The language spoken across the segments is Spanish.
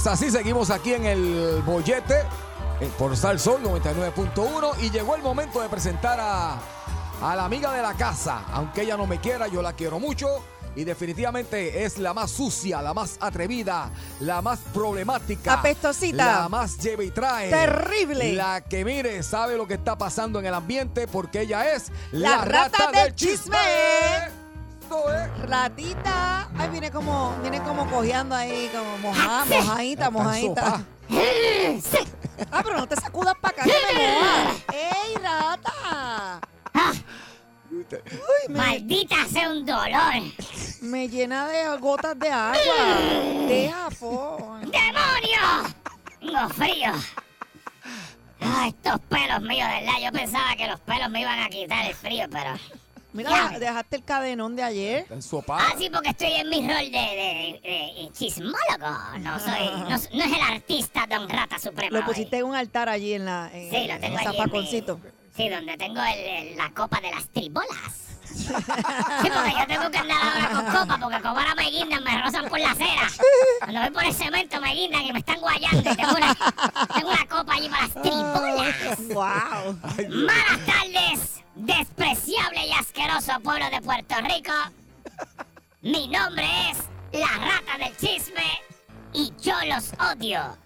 Es así. Seguimos aquí en el bollete eh, por Sal Sol 99.1 y llegó el momento de presentar a, a la amiga de la casa. Aunque ella no me quiera, yo la quiero mucho y definitivamente es la más sucia, la más atrevida, la más problemática. Apestosita. La más lleva y trae. Terrible. La que mire, sabe lo que está pasando en el ambiente porque ella es La rata del chisme. Es. Ratita. Ay, viene como, viene como cojeando ahí, como mojada, mojadita, mojadita. sopa. Ah, pero no te sacudas para acá que me mojas. ¡Ey, rata! Uy, me, ¡Maldita sea un dolor! me llena de gotas de agua. Deja, fo. ¡Demonio! Tengo frío. Ah, estos pelos míos, ¿verdad? Yo pensaba que los pelos me iban a quitar el frío, pero... Mira, dejaste el cadenón de ayer. Está en sopa. Ah, sí, porque estoy en mi rol de, de- de chismólogo. No soy... No, no es el artista Don Rata Suprema. Lo hoy. pusiste en un altar allí en la en, Sí, lo en tengo el allí en mi- zapaconcito. Sí, donde tengo el- el- la copa de las tribolas. Sí, porque yo tengo que andar ahora con copa, porque como ahora me guindan, me rozan por la acera. Cuando voy por el cemento me guindan y me están guayando. Y tengo una, tengo una copa allí para las tribolas. ¡Wow! Malas tardes, despreciable y asqueroso pueblo de Puerto Rico. Mi nombre es la rata del chisme y yo los odio.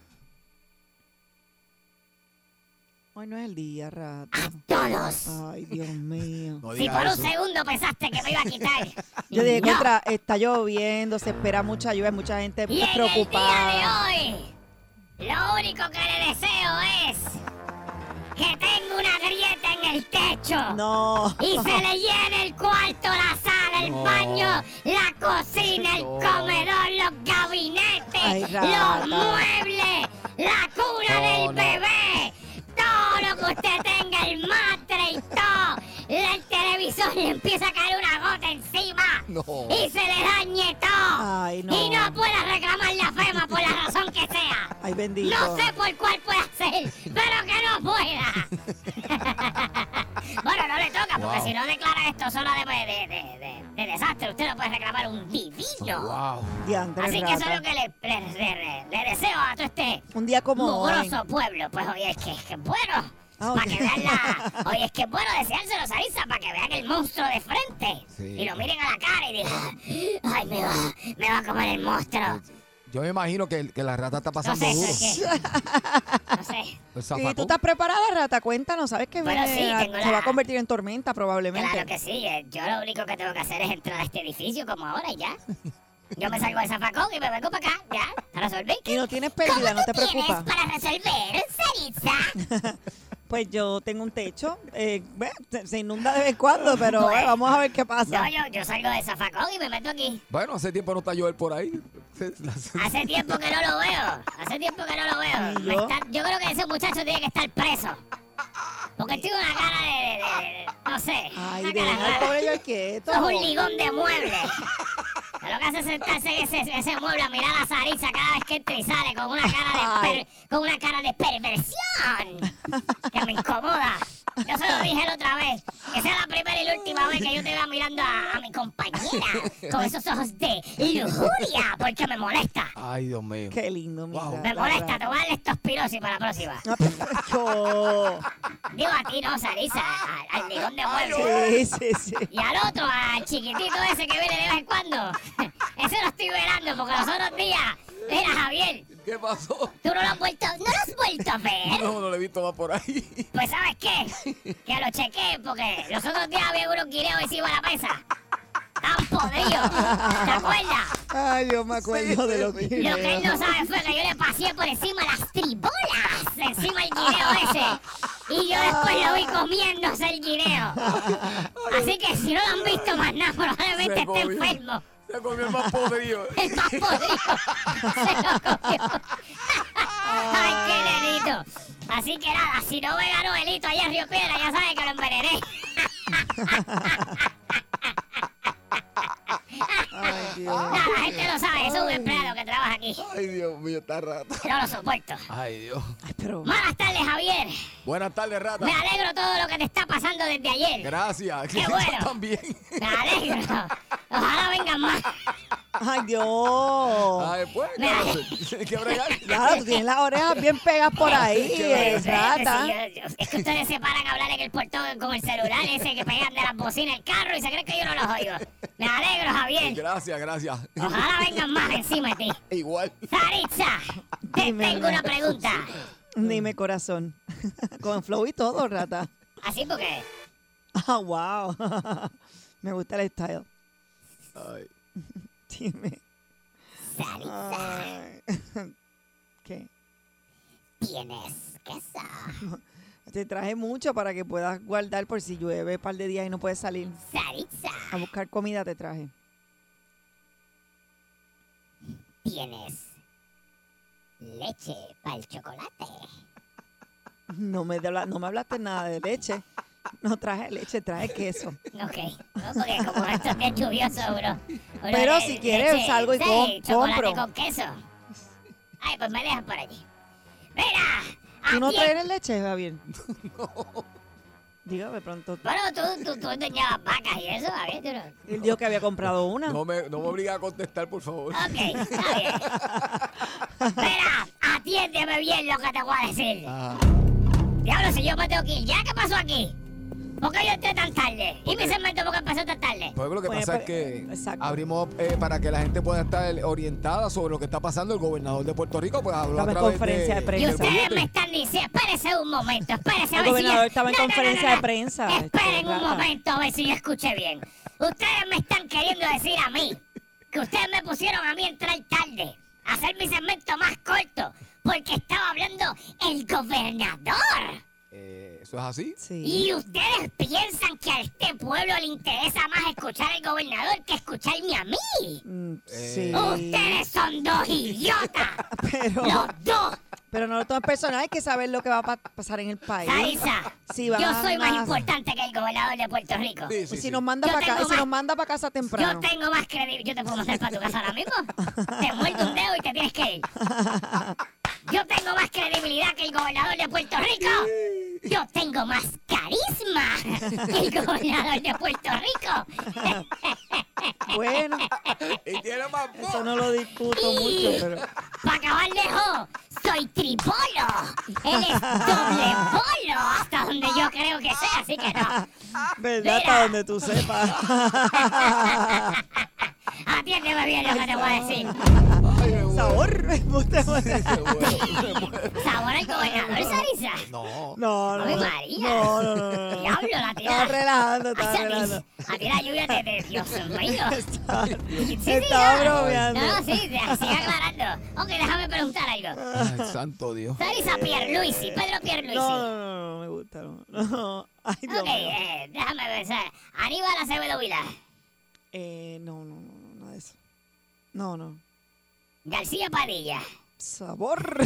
Hoy no es el día, rata. Todos. Ay, Dios mío. No Si por un eso. segundo pensaste que me iba a quitar. Yo dije, No. contra, está lloviendo, se espera mucha lluvia, mucha gente Y en preocupada. el día de hoy, lo único que le deseo es que tenga una grieta en el techo. No. Y se le llene el cuarto, la sala, el No. baño, la cocina, el No. comedor, los gabinetes, Ay, los muebles, la cuna No, del no. bebé. Lo que usted tenga, el matre y todo. El televisor le empieza a caer una gota encima. No. Y se le dañe todo. Ay, no. Y no pueda reclamar la FEMA por la razón que sea. Ay, bendito. No sé por cuál pueda ser, pero que no pueda. bueno, no le toca, porque Wow. si no declara esto zona de, de, de- de- de desastre, usted no puede reclamar un divino. Wow. Así que eso es lo que le, le- le- le deseo a todo este Un día como hoy. mugroso pueblo. Pues oye, es que es que bueno. Ah, Para que vean la. Oye, es que es bueno deseárselo, Sarisa, para que vean el monstruo de frente. Sí. Y lo miren a la cara y digan, ay, me va, me va a comer el monstruo. Yo me imagino que, que la rata está No pasando sé, duro. No sé. El ¿Y tú estás preparada, rata? Cuéntanos, ¿sabes que Bueno, sí, a- tengo se la- va a convertir en tormenta probablemente? Claro que sí. eh, Yo lo único que tengo que hacer es entrar a este edificio como ahora y ya. Yo me salgo del zafacón y me vengo para acá, ya. Resolví. Y no tienes pérdida, no te ¿Cómo tú preocupes. tienes para resolver, Saritza? Pues yo tengo un techo, eh, bueno, se, inunda de vez en cuando, pero eh, vamos a ver qué pasa. No, yo, yo salgo del zafacón y me meto aquí. Bueno, hace tiempo no está Joel por ahí. Hace tiempo que no lo veo. Hace tiempo que no lo veo. ¿Y Me yo? está- yo creo que ese muchacho tiene que estar preso. Porque tiene una cara de. de- de- de- no sé. Ay, una cara rara. quieto. Sos un ligón de muebles. Lo que hace es sentarse en ese, ese mueble a mirar a Sarisa cada vez que entra y sale con una cara de, per- con una cara de perversión que me incomoda. Yo se lo dije la otra vez, que sea la primera y la última vez que yo te vea mirando a, a mi compañera con esos ojos de lujuria, porque me molesta. Ay, Dios mío. Qué lindo, mira. Wow. Me molesta, te voy a darle estos pirosis para la próxima. Yo. Digo a ti, no, Sarisa, al, al ligón de mueble. Sí, sí, sí. Y al otro, al chiquitito ese que viene de vez en cuando. Ese lo estoy velando porque los otros días. Mira, Javier, ¿Qué pasó? tú no lo has vuelto, no lo has vuelto a ver. No, no lo he visto más por ahí. Pues ¿sabes qué? Que lo chequé porque los otros días había unos guineos encima de la mesa. Tan podridos. ¿Te acuerdas? Ay, yo me acuerdo de lo que. Lo que él no sabe fue que yo le pasé por encima las tribolas, encima del guineo ese. Y yo después lo vi comiéndose el guineo. Así que si no lo han visto más nada, probablemente esté enfermo. Se comió el más podrido. El más podrido se lo comió. Ay, qué nenito. Así que nada, si no me ganó Elito allá en Río Piedra, ya sabe que lo envenené. Ay, Dios. No, la gente lo sabe, es un empleado que trabaja aquí. Ay, Dios mío, está rata. No lo soporto. Ay, Dios. Ay, pero. Buenas tardes, Javier. Buenas tardes, rata. Me alegro todo lo que te está pasando desde ayer. Gracias. Qué bueno. Yo también. Me alegro. Ojalá vengan más. Ay, Dios. Ay, pues, claro, que bregar. Claro, tú tienes las orejas bien pegadas por ahí, eh, rata. Sí, yo- yo- es que ustedes se paran a hablar en el portón con el celular ese que pegan de las bocinas del carro y se creen que yo no los oigo. Me alegro, Javier. Gracias, gracias. Ojalá vengan más encima de ti. Igual. Saritza, te Dime, tengo una pregunta. Dime, corazón. Con flow y todo, rata. Así porque Ah, wow. Me gusta el style. Ay. Dime. Saritza, Ay. ¿Qué? tienes queso. Te traje mucho para que puedas guardar por si llueve un par de días y no puedes salir. Saritza, A buscar comida te traje. Tienes leche para el chocolate. No me, no me hablaste nada de leche. No traje leche, traje queso. Ok, no, porque como estos días lluviosos, bro. Pero si quieres, leche- salgo y sí, com- chocolate compro. con queso. Ay, pues me dejan por allí. Mira, ¿Tú no traes leche, Javier? Dígame pronto. Bueno, tú, tú, tú enseñabas vacas y eso, tú no. Él dijo que había comprado una. No me, no me obliga a contestar, por favor. Ok, está bien. Mira, atiéndeme bien lo que te voy a decir. Ah, Diablo, si yo me tengo que ir, ¿ya qué pasó aquí? ¿Por qué yo entré tan tarde? ¿Y mi segmento por qué empezó tan tarde? pues lo que Pues, pasa es pues, que exacto. abrimos eh, para que la gente pueda estar orientada sobre lo que está pasando. El gobernador de Puerto Rico pues habló Estaba a en conferencia de de, prensa. Y ustedes me están diciendo, espérese un momento, espérese a El ver si yo... gobernador estaba en No, no, no, conferencia no, de prensa, este, Esperen un momento a ver si yo escuché bien. Ustedes me están queriendo decir a mí que ustedes me pusieron a mí entrar tarde, a hacer mi segmento más corto, porque estaba hablando el gobernador. Eh, ¿Eso es así? Sí. Y ustedes piensan que a este pueblo le interesa más escuchar al gobernador que escucharme a mí. Mm, Eh, sí. Ustedes son dos idiotas. Pero, Los dos. pero no lo tomes personal, hay que saber lo que va a pa- pasar en el país. Sarisa, Sí, yo soy más a- importante que el gobernador de Puerto Rico. Sí, Y si sí. nos manda Yo para acá, tengo y si nos más- manda para casa temprano. Yo tengo más credibilidad. Yo te puedo mandar para tu casa ahora mismo. Te muerdo un dedo y te tienes que ir. Yo tengo más credibilidad que el gobernador de Puerto Rico. Yo tengo más carisma que el gobernador de Puerto Rico. Bueno, Y tiene más voz. eso no lo discuto mucho, pero Para acabar de jo, soy tripolo. Él es doble polo, hasta donde yo creo que sea, así que no. verdad hasta donde tú sepas. Atiéndeme bien lo que te voy a decir. Sabor. ¿Sabor al gobernador, Sarisa? No. No, no, ¡Ave no. María! No, no, no, no. Diablo, la tira. Estaba relajando, estaba Ay, a ti- relajando. A ti la lluvia te, te Dios mío. Estaba, Sí, bromeando. No, no, sí, te- sigue aclarando. Ok, déjame preguntar algo. Ay, santo Dios. Sarisa Pierluisi, Pedro Pierluisi. No, no, no, no, no me gusta. No, no. Ay, Dios Ok, eh, déjame pensar. Aníbal Acevedo Vila. Eh, no, no, no, no, nada de eso. No, no. García Padilla. Sabor.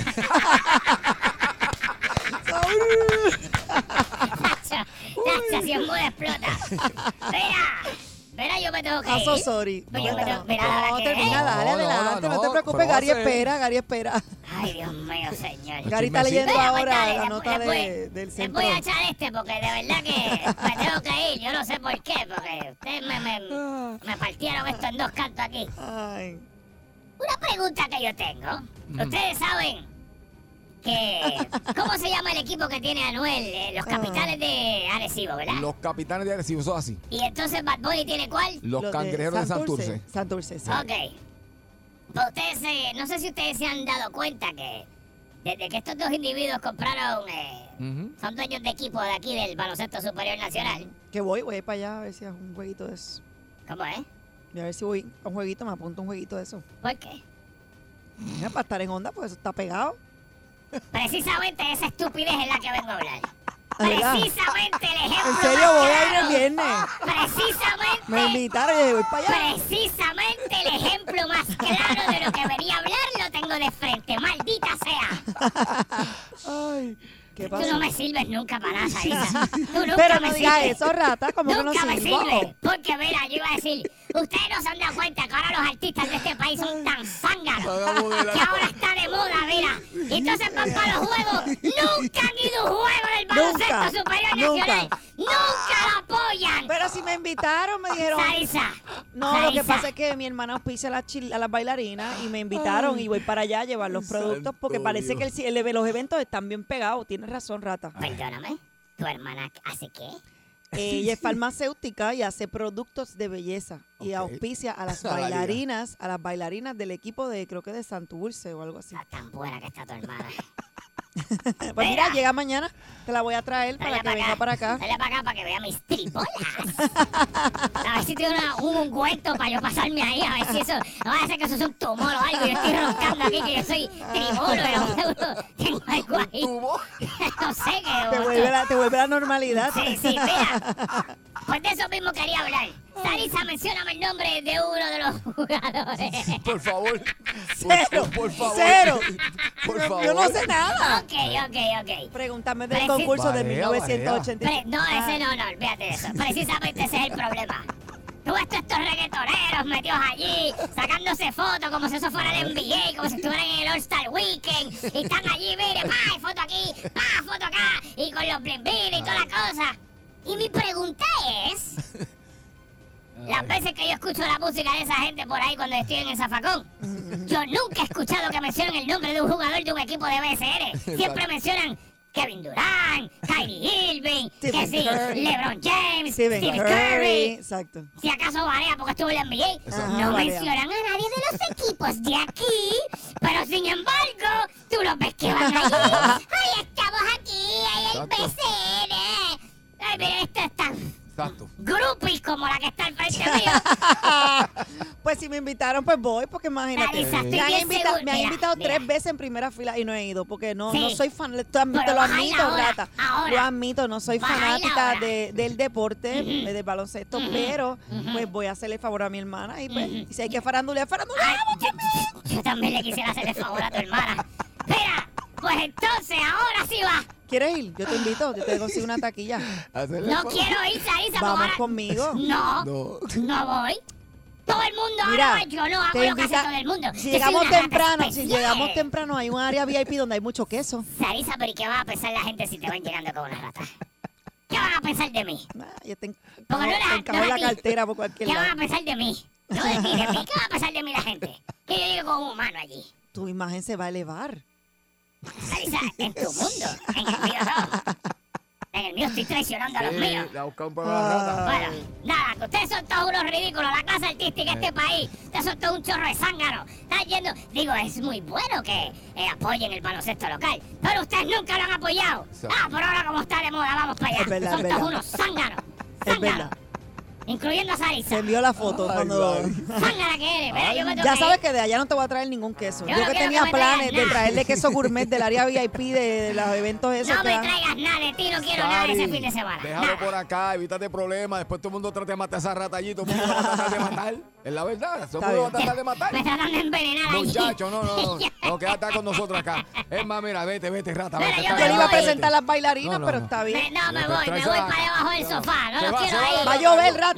Nacho, Nacho, si un mudo explota. Mira, Mira, yo me tengo que so ir. sorry. Pues yo me tengo- mira, no, que- termina, dale No, no, adelante, no, no, te preocupes, Gary espera, Gary espera. Ay, Dios mío, señor. Gary está leyendo Mira, pues ahora dale, la les- nota les voy- de, del Les centro. voy a echar este porque de verdad que me tengo que ir. Yo no sé por qué, porque ustedes me, me, me partieron esto en dos cantos aquí. Ay, Una pregunta que yo tengo. Mm. Ustedes saben que... ¿Cómo se llama el equipo que tiene Anuel? Eh, los capitanes de Arecibo, ¿verdad? Los capitanes de Arecibo son así. Y entonces Bad Bunny tiene cuál? Los lo cangrejeros de Santurce. Santurce, sí. Ok. Pues ustedes, eh, no sé si ustedes se han dado cuenta que desde que estos dos individuos compraron, eh, Ujú. son dueños de equipo de aquí del Baloncesto Superior Nacional. Que voy, voy para allá a ver si es un jueguito de eso. ¿Cómo es? Y a ver si voy a un jueguito, me apunto un jueguito de eso. ¿Por qué? Mira, para estar en onda, pues eso está pegado. Precisamente esa estupidez es la que vengo a hablar. ¿Verdad? Precisamente el ejemplo. En serio, voy a ir el viernes. Precisamente. Me invitaron y voy para allá. Precisamente el ejemplo más claro de lo que venía a hablar lo tengo de frente, maldita sea. Ay, ¿qué Tú pasó? no me sirves nunca para nada, Sarisa. Tú nunca Pero me no digas sirves. eso, rata, como que no Nunca me sirve. Porque mira, yo iba a decir, ustedes no se han dado cuenta que ahora los artistas de este país son tan zánganos. La- Que ahora está de moda, mira. Y entonces van para los juegos. Nunca han ido a un juego del baloncesto Nunca, superior nunca. nacional. Nunca lo apoyan. Pero si me invitaron, me dijeron. Sarisa. No, lo que Sarisa. pasa es que mi hermana auspicia a las, a las bailarinas y me invitaron y voy para allá a llevar los productos porque parece Dios. que el, el- los eventos están bien pegados. Tienes razón, rata. Perdóname. ¿Tu hermana hace qué? Ella es farmacéutica y hace productos de belleza y auspicia a las bailarinas, a las bailarinas del equipo de, creo que de Santurce o algo así. Está tan buena que está tu hermana. Pues mira, llega mañana, te la voy a traer para que venga para acá. Dale para acá para que vea mis tribolas. A ver si tiene una- un ungüento para yo pasarme ahí. A ver si eso. No vaya a ser que eso es un tumor o algo. Yo estoy roncando aquí que yo soy mejor Tengo algo ahí. No sé qué. Te vuelve la, te vuelve la normalidad. Sí, sí, mira. Pues de eso mismo quería hablar. Sarisa, mencióname el nombre de uno de los jugadores. Por favor. Cero, Por, por favor. cero. Por Yo- favor. Yo no sé nada. Ok, ok, ok. Pregúntame del Preci- concurso de Varea, 1980. Pre- no, ese no, no, olvídate de eso. Precisamente ese es el problema. Tú ves estos reggaetoneros metidos allí, sacándose fotos como si eso fuera el NBA, como si estuvieran en el All-Star Weekend. Y están allí, mire, pa, foto aquí, pa, foto acá, y con los blin blin y toda la cosa. Y mi pregunta es, las veces que yo escucho la música de esa gente por ahí cuando estoy en el zafacón, yo nunca he escuchado que mencionen el nombre de un jugador de un equipo de BSR. Siempre mencionan Kevin Durant, Kyrie Irving, que Stephen sí, Curry. LeBron James, Steven Steve Curry. Exacto. Si acaso Varea porque estuvo en la NBA, Ajá, no mencionan a nadie de los equipos de aquí, pero sin embargo, tú los ves que van allí. ¡Ay, estamos aquí! ¡Ay, el Exacto. BCN! ¡Ay, mira, esto es tan Exacto. groupies como la que está al frente mío! Pues si me invitaron, pues voy, porque imagínate. Estoy me han, me mira, invitado mira. tres veces en primera fila y no he ido, porque no, Sí. no soy fan, te, lo admito, ahora, Rata. ahora. Lo admito, no soy fanática de- del deporte, eh, del baloncesto, pero pues voy a hacerle favor a mi hermana y pues, y si hay que farandulear, farandulear. Ay, yo, yo también le quisiera hacerle favor a tu hermana. Mira, pues entonces ahora sí va. ¿Quieres ir? Yo te invito, yo te consigo una taquilla. Hacerle No favor. quiero ir, Sarisa, Vamos ahora- conmigo. No, No. no voy. Todo el mundo Mira, ahora va, yo no hago te lo que hace todo el mundo. Si Yo llegamos temprano, si llegamos temprano, hay un área VIP donde hay mucho queso. Sarisa, pero ¿y qué va a pensar la gente si te van llegando con una rata? ¿Qué van a pensar de mí? Ah, yo te, no era- te encajo no la cartera por cualquier ¿Qué van a lado. pensar de mí? No de ti, de mí. ¿Qué va a pensar de mí la gente? Que yo llego con un humano allí. Tu imagen se va a elevar. En tu mundo. En el mío no. En el mío estoy traicionando a los Sí, míos. la buscamos la rata. Bueno, nada, que ustedes son todos unos ridículos, la clase artística de este país. Ustedes son todos un chorro de zángano. Están yendo. Digo, es muy bueno que eh, apoyen el baloncesto local, pero ustedes nunca lo han apoyado. Ah, por ahora como está de moda, vamos para allá. Verdad, son todos unos zánganos. Zánganos. Incluyendo a Se Sarisa. envió la foto Ay, cuando... ay. Zángana que eres. Mira, yo me tengo Ya que sabes ir. que de allá no te voy a traer ningún queso. Yo Yo, no que quiero tenía que me traigas planes de nada. traerle queso gourmet del área VIP de, de los eventos esos No que me dan. traigas nada de ti, no quiero nada de ese Sari, fin de semana. Déjalo Nada. por acá, evítate problemas. Después todo el mundo trata de matar a esa rata allí. Todo el mundo va a tratar de matar. Es la verdad. Todo el Está mundo va a tratar de matar. Me tratan de envenenar allí. Muchacho, no, no, no. No, quédate con nosotros acá. Es más, mira, vete, vete, rata. Mira, Vete, yo está Yo le bien, iba a vete. presentar las bailarinas, No, no, pero no. está Me- bien. no, me voy, me voy para debajo del sofá. No Se lo va, quiero se va. ahí. Va a llover, rata,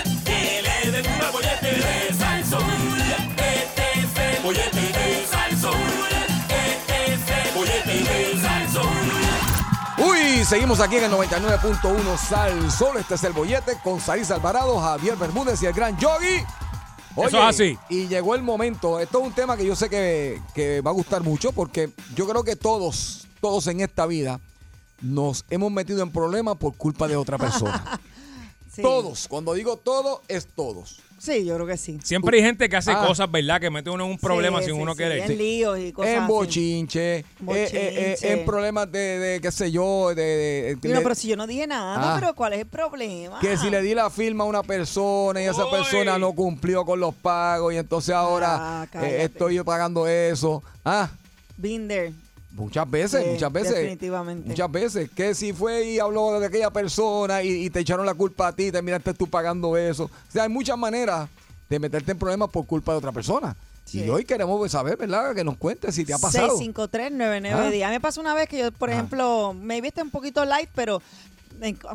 seguimos aquí en el 99.1 Sal Sol. Este es el bollete con Sarisa Alvarado, Javier Bermúdez y el gran Yogi. Oye, Eso es así. Y llegó el momento. Esto es un tema que yo sé que, que va a gustar mucho porque yo creo que todos, todos en esta vida nos hemos metido en problemas por culpa de otra persona. Sí. Todos. Cuando digo todo, es todos. Sí, yo creo que sí. Siempre hay gente que hace Ah. cosas, ¿verdad? Que mete uno en un problema Sí, sin sí, uno sí, querer. En líos y cosas en así. bochinche, eh, eh, eh, Bochinche. en problemas de, de, qué sé yo, de, de- pero si yo no dije nada, Ah. pero ¿cuál es el problema? que si le di la firma a una persona y esa Uy. persona no cumplió con los pagos y entonces ahora Ah, eh, cállate. estoy yo pagando eso. Ah, Binder. Muchas veces, Sí, muchas veces. definitivamente. Muchas veces. Que si fue y habló de aquella persona y, y te echaron la culpa a ti, terminaste tú pagando eso. O sea, hay muchas maneras de meterte en problemas por culpa de otra persona. Sí. Y hoy queremos saber, ¿verdad? Que nos cuentes si te ha pasado. 653-9910. A mí me pasó una vez que yo, por Ah. ejemplo, me viste un poquito light, pero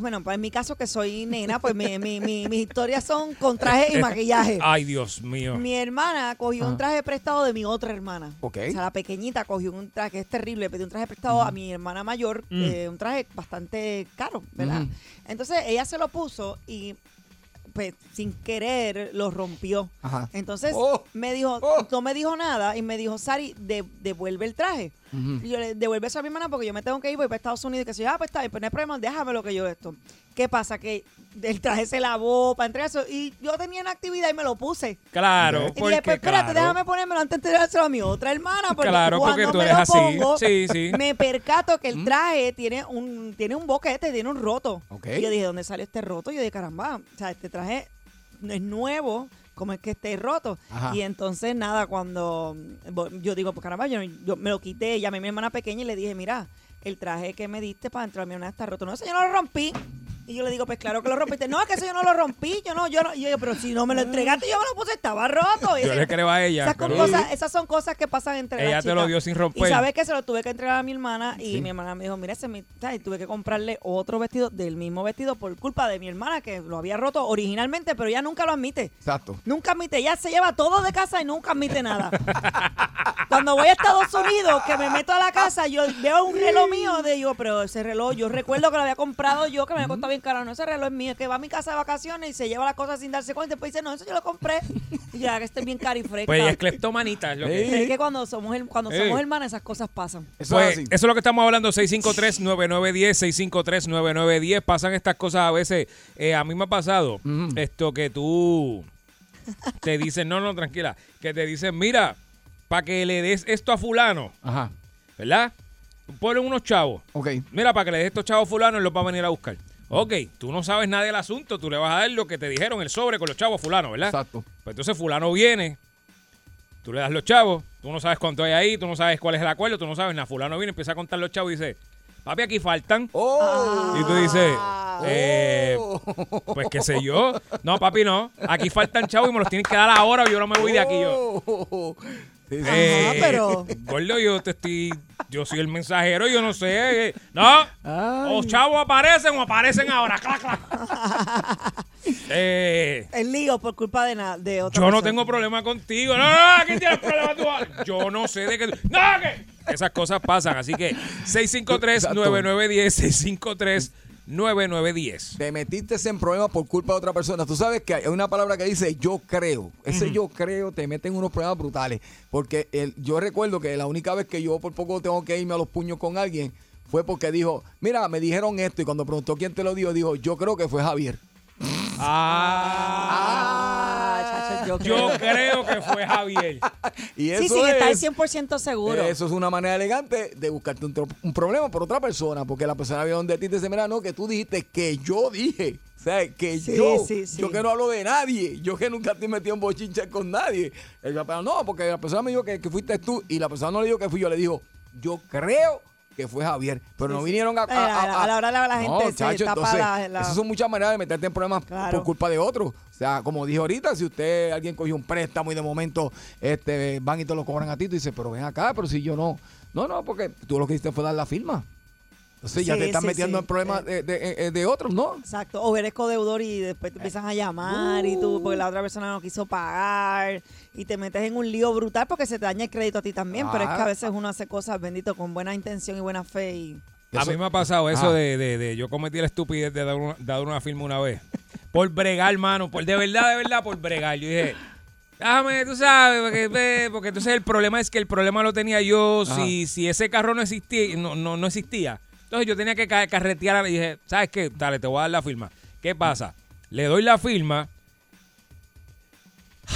bueno, pues en mi caso que soy nena, pues mi- mi- mi- mis historias son con traje y maquillaje. Ay, Dios mío. Mi hermana cogió Ajá. un traje prestado de mi otra hermana. Ok. O sea, la pequeñita cogió un traje, que es terrible, pedí un traje prestado a mi hermana mayor, Mm. eh, un traje bastante caro, ¿verdad? Entonces ella se lo puso y pues sin querer lo rompió. Ajá. Entonces Oh. me dijo, Oh. no me dijo nada y me dijo, Sari, de- devuelve el traje. Y yo le devuelve eso a mi hermana porque yo me tengo que ir voy para Estados Unidos y que si yo, ah, pues está bien, pues no hay problema, déjame lo que yo esto. ¿Qué pasa? Que el traje se lavó para entregar eso y yo tenía una actividad y me lo puse. Claro, Y dije, porque pues espérate, claro. déjame ponérmelo antes de entregárselo a mi otra hermana. Porque Claro, porque cuando tú me eres lo así. pongo, Sí, sí. Me percato que el traje tiene un tiene un boquete, tiene un roto. Ok. Y yo dije, ¿dónde salió este roto? Y yo dije, caramba, o sea, este traje es nuevo, ¿cómo es que esté roto? Ajá. Y entonces, nada, cuando mm, yo digo, pues caramba, yo, yo me lo quité, llamé a mi hermana pequeña y le dije, mira, el traje que me diste para entrar a mi hermana está roto. No, no lo rompí. Y yo le digo, pues claro que lo rompiste. No, es que eso yo no lo rompí, yo no, yo no. Y yo, pero si no me lo entregaste, yo me lo puse, estaba roto. Y Yo ese- le creo a ella. esas, con cosas, esas son cosas que pasan entre Ella las te lo dio sin Y romper. sabes que se lo tuve que entregar a mi hermana y Sí. mi hermana me dijo, mira, ese es mi- ¿sabes? tuve que comprarle otro vestido del mismo vestido por culpa de mi hermana que lo había roto originalmente, pero ella nunca lo admite. Exacto. Nunca admite, ella se lleva todo de casa y nunca admite nada. Cuando voy a Estados Unidos, que me meto a la casa, yo veo un reloj mío, de digo, pero ese reloj, yo recuerdo que lo había comprado yo, que me había costado bien caro, no, ese reloj es mío, que va a mi casa de vacaciones y se lleva las cosas sin darse cuenta, y después dice, no, eso yo lo compré, y ya que esté bien caro y fresca. Pues es cleptomanita. Es lo que Sí. es que cuando somos, cuando Ey. somos hermanas, esas cosas pasan. Eso Pues, es eso así. es lo que estamos hablando, 653-9910, 653-9910. Pasan estas cosas a veces. Eh, a mí me ha pasado esto que tú te dicen, no, no, tranquila, que te dicen, mira, para que le des esto a fulano, Ajá. ¿verdad? Ponen unos chavos. Ok. Mira, para que le des estos chavos a fulano, él los va a venir a buscar. Ok, tú no sabes nada del asunto, tú le vas a dar lo que te dijeron, el sobre con los chavos a fulano, ¿verdad? Exacto. Pues entonces fulano viene, tú le das los chavos, tú no sabes cuánto hay ahí, tú no sabes cuál es el acuerdo, tú no sabes nada. Fulano viene, empieza a contar los chavos y dice, papi, aquí faltan. ¡Oh! Y tú dices, Ah. eh, Oh. pues qué sé yo. No, papi, no. Aquí faltan chavos y me los tienen que dar ahora o yo no me voy de aquí yo. Sí, sí. Eh, pero- Gordo, yo te estoy. Yo soy el mensajero, yo no sé. eh. No. Ay. Los chavos aparecen o aparecen ahora. Clac, clac. Eh, El lío por culpa de, na- de otra yo no persona. tengo problema contigo. No, no, aquí tienes problema tú. Yo no sé de qué. No, que. Esas cosas pasan. Así que 653-9910, 653-9910. Te metiste en problemas por culpa de otra persona. Tú sabes que hay una palabra que dice yo creo. Ese yo creo te mete en unos problemas brutales. Porque el- yo recuerdo que la única vez que yo por poco tengo que irme a los puños con alguien fue porque dijo, mira, me dijeron esto. Y cuando preguntó quién te lo dijo, dijo, yo creo que fue Javier. Ah, Ah, chacho, yo yo creo. creo que fue Javier. Y eso Sí, sin estar es... 100% seguro. Eso es una manera elegante de buscarte un, problema por otra persona, porque la persona viene donde ti y te dice, mira, no, que tú dijiste que yo dije. O sea, que Sí, yo, sí, sí. yo que no hablo de nadie, yo que nunca te metí en bochinche con nadie. El- Pero no, porque la persona me dijo que, que fuiste tú y la persona no le dijo que fui yo, le dijo, yo creo que fue Javier. Pero no vinieron a, a, A la- a- la hora la No, gente se chacho, tapa entonces, la- la- Esas son muchas maneras de meterte en problemas Claro. por culpa de otros. O sea, como dije ahorita, si usted, alguien cogió un préstamo y de momento este, van y te lo cobran a ti, tú dices, pero ven acá, pero si yo no. No, no, porque tú lo que hiciste fue dar la firma. Entonces ya Sí, te estás sí, metiendo sí. en problemas de, de- de otros, ¿no? Exacto, o eres codeudor y después te empiezan a llamar y tú, porque la otra persona no quiso pagar y te metes en un lío brutal porque se te daña el crédito a ti también, pero es que a Ah. veces uno hace cosas, bendito, con buena intención y buena fe y... A Eso- mí me ha pasado eso Ah. de, de, de- yo cometí la estupidez de dar una, dar una firma una vez. Por bregar, hermano. Por de verdad, de verdad, por bregar. Yo dije, déjame, tú sabes, porque, porque entonces el problema es que el problema lo tenía yo si, si ese carro no existía, no, no, no existía. Entonces yo tenía que ca- carretear y dije, ¿sabes qué? Dale, te voy a dar la firma. ¿Qué pasa? Le doy la firma.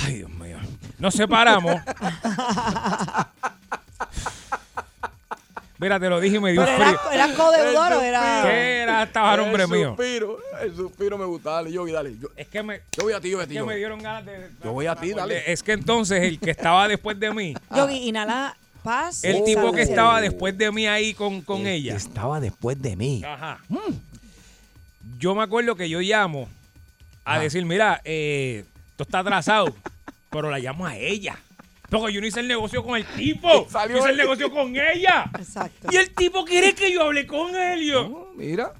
Ay, Dios mío. Nos separamos. Mira, te lo dije y me dio ¿Pero frío. eras, eras codeudor o era...? ¿Qué era? Estaba a nombre el mío. suspiro, el suspiro me gusta. Dale, yo, dale. Yo, Es que me, yo voy a ti, yo voy a es ti. que yo me voy. dieron ganas de. Yo voy a ti, dale. Es que entonces el que estaba después de mí, Yogi, inhala, paz. el tipo que estaba después de mí ahí con, con El que ella. Estaba después de mí. Ajá. Yo me acuerdo que yo llamo a Ajá. decir, mira, eh, esto está atrasado, pero la llamo a ella. Porque yo no hice el negocio con el tipo. Salió Yo hice el negocio con ella. Exacto. Y el tipo quiere que yo hable con él. yo, Oh, mira.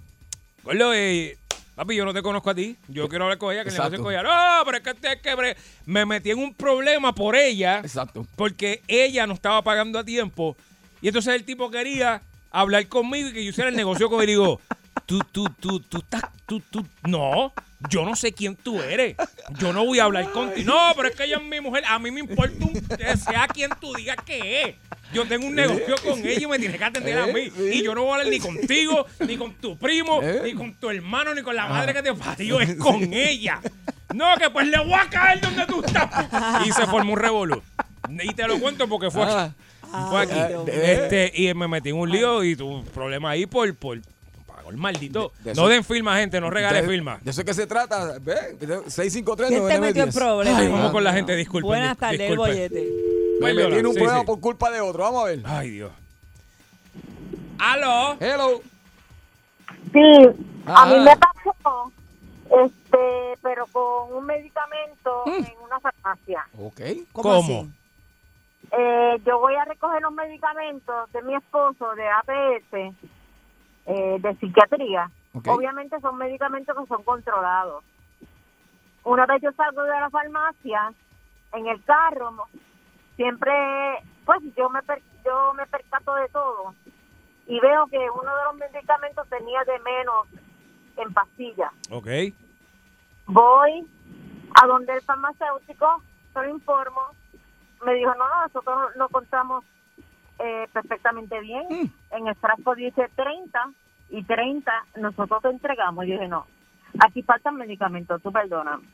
Eh, papi, yo no te conozco a ti. Yo quiero hablar con ella, que el negocio con ella. No, pero es que usted es que bre-". me metí en un problema por ella, Exacto. porque ella no estaba pagando a tiempo. Y entonces el tipo quería hablar conmigo y que yo hiciera el negocio con él. Y digo, tú, tú, tú, tú estás, tú, tú, no, yo no sé quién tú eres. Yo no voy a hablar contigo. No, pero es que ella es mi mujer. A mí me importa un, sea quien tú digas que es. Yo tengo un negocio con ella y me tienes que atender a mí. Eh, sí. Y yo no voy a hablar ni contigo, ni con tu primo, Eh. ni con tu hermano, ni con la madre que te parió. Es con ella. No, que pues le voy a caer donde tú estás. Y se formó un revolú. Y te lo cuento porque fue aquí. Ah, Fue aquí. Mío. Este, y me metí en un lío y tuve un problema ahí por, por, maldito. De- de no eso- den firma, gente, no regales de- firma. De eso es que se trata. Ve, 653 ¿Quién te metió en problemas? Ay, vamos con la gente, disculpen. Buenas tardes, el bollete. Me metí en un sí, problema sí. por culpa de otro. Vamos a ver. Ay, Dios. ¿Aló? Hello. Sí, a mí Ajá. me pasó, este, pero con un medicamento Mm. en una farmacia. Ok. ¿Cómo, ¿Cómo? así? Eh, yo voy a recoger los medicamentos de mi esposo de APS, eh, de psiquiatría. Obviamente son medicamentos que son controlados. Una vez yo salgo de la farmacia, en el carro, siempre, pues yo me, per- yo me percato de todo y veo que uno de los medicamentos tenía de menos en pastillas. Ok. Voy a donde el farmacéutico, se lo informo, me dijo, no, no, nosotros lo contamos eh, perfectamente bien. En el frasco dice 30 y 30 nosotros te entregamos. Yo dije, no, aquí faltan medicamentos, tú perdóname.